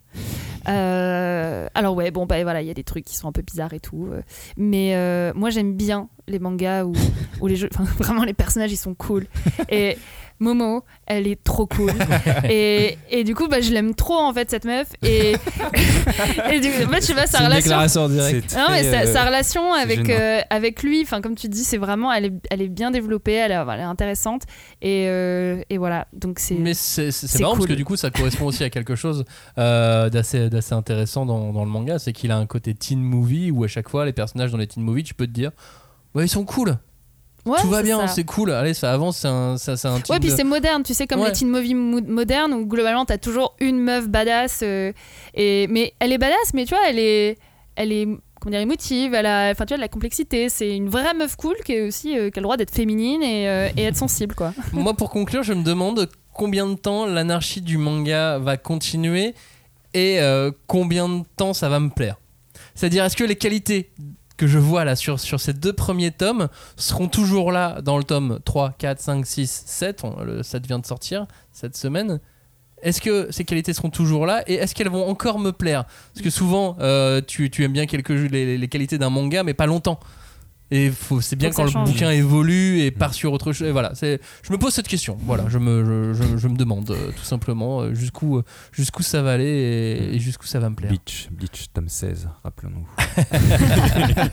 Euh, alors ouais, bon, bah voilà, il y a des trucs qui sont un peu bizarres et tout. euh, mais euh, moi, j'aime bien les mangas où, où les jeux, vraiment les personnages, ils sont cool. Et Momo, elle est trop cool. et, et du coup, bah, je l'aime trop en fait cette meuf. Et, et du en fait, je sais pas, sa relation. Non, mais sa, euh, sa relation avec, euh, avec lui, enfin comme tu dis, c'est vraiment, elle est, elle est bien développée, elle est, elle est intéressante et, euh, et voilà. Donc c'est. Mais c'est marrant parce cool. que du coup ça correspond aussi à quelque chose euh, d'assez d'assez intéressant dans, dans le manga, c'est qu'il a un côté teen movie où à chaque fois les personnages dans les teen movies tu peux te dire ouais ils sont cool, Ouais, tout va bien, c'est cool, allez ça avance, c'est un, ça, c'est un Ouais, type puis de- c'est moderne, tu sais, comme Ouais. les teen movies mo- modernes où globalement t'as toujours une meuf badass. euh, et, mais elle est badass, mais tu vois, elle est, elle est comment dire, émotive, elle a, enfin tu vois, de la complexité. C'est une vraie meuf cool qui, est aussi, euh, qui a le droit d'être féminine et, euh, et être sensible, quoi. Moi, pour conclure, je me demande combien de temps l'anarchie du manga va continuer et euh, combien de temps ça va me plaire. C'est-à-dire, est-ce que les qualités que je vois là sur, sur ces deux premiers tomes seront toujours là dans le tome 3, 4, 5, 6, 7 On- Le 7 vient de sortir cette semaine. est-ce que ces qualités seront toujours là et est-ce qu'elles vont encore me plaire? Parce que souvent, euh, tu, tu aimes bien quelques les, les qualités d'un manga, mais pas longtemps. Et faut- c'est bien quand le change. bouquin évolue et part sur autre chose. Et voilà, c'est, je me pose cette question. Voilà, je me, je, je- je me demande euh, tout simplement euh, jusqu'où, euh, jusqu'où ça va aller et, et jusqu'où ça va me plaire. Bleach, Bleach, tome 16, rappelons-nous.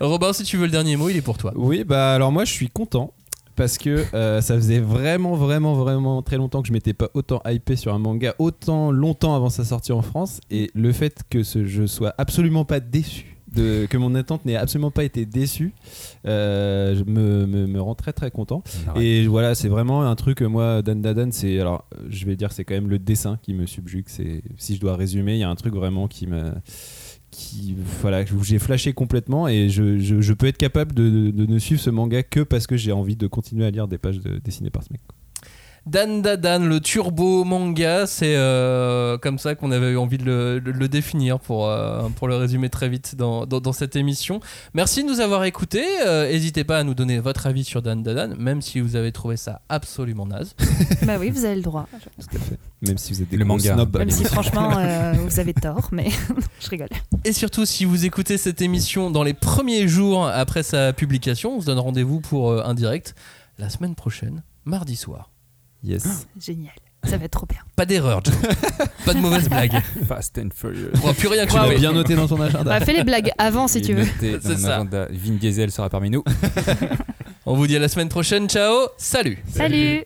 Robin, si tu veux le dernier mot, il est pour toi. Oui, bah alors moi je suis content parce que euh, ça faisait vraiment, vraiment, vraiment très longtemps que je m'étais pas autant hypé sur un manga, autant longtemps avant sa sortie en France. Et le fait que ce, je sois absolument pas déçu, de, que mon attente n'ait absolument pas été déçue, euh, je me, me, me rend très très content. Et voilà, c'est vraiment un truc, euh, moi, Dan Dadan, c'est. Alors, je vais dire, c'est quand même le dessin qui me subjugue. C'est, si je dois résumer, il y a un truc vraiment qui me. Qui, voilà, où j'ai flashé complètement et je, je- je peux être capable de, de ne suivre ce manga que parce que j'ai envie de continuer à lire des pages de- dessinées par ce mec. Dan Dadan, le turbo manga, c'est euh, comme ça qu'on avait eu envie de le, de le définir pour, euh, pour le résumer très vite dans, dans, dans cette émission. Merci de nous avoir écoutés. Euh, N'hésitez pas à nous donner votre avis sur Dan Dadan, même si vous avez trouvé ça absolument naze. bah oui, vous avez le droit. Tout à fait. Même si vous êtes des Le manga. snobs. Même si franchement, euh, vous avez tort, mais je rigole. Et surtout, si vous écoutez cette émission dans les premiers jours après sa publication, on se donne rendez-vous pour euh, un direct la semaine prochaine, mardi soir. Yes. Génial. Ça va être trop bien. Pas d'erreur, Joe. pas de mauvaise blague. Fast and Furious. On va plus rien Tu l'as couper. bien noté dans ton agenda. Bah, fais les blagues avant si tu veux. C'est ça. agenda. Vin Diesel sera parmi nous. On vous dit à la semaine prochaine. Ciao. Salut. Salut.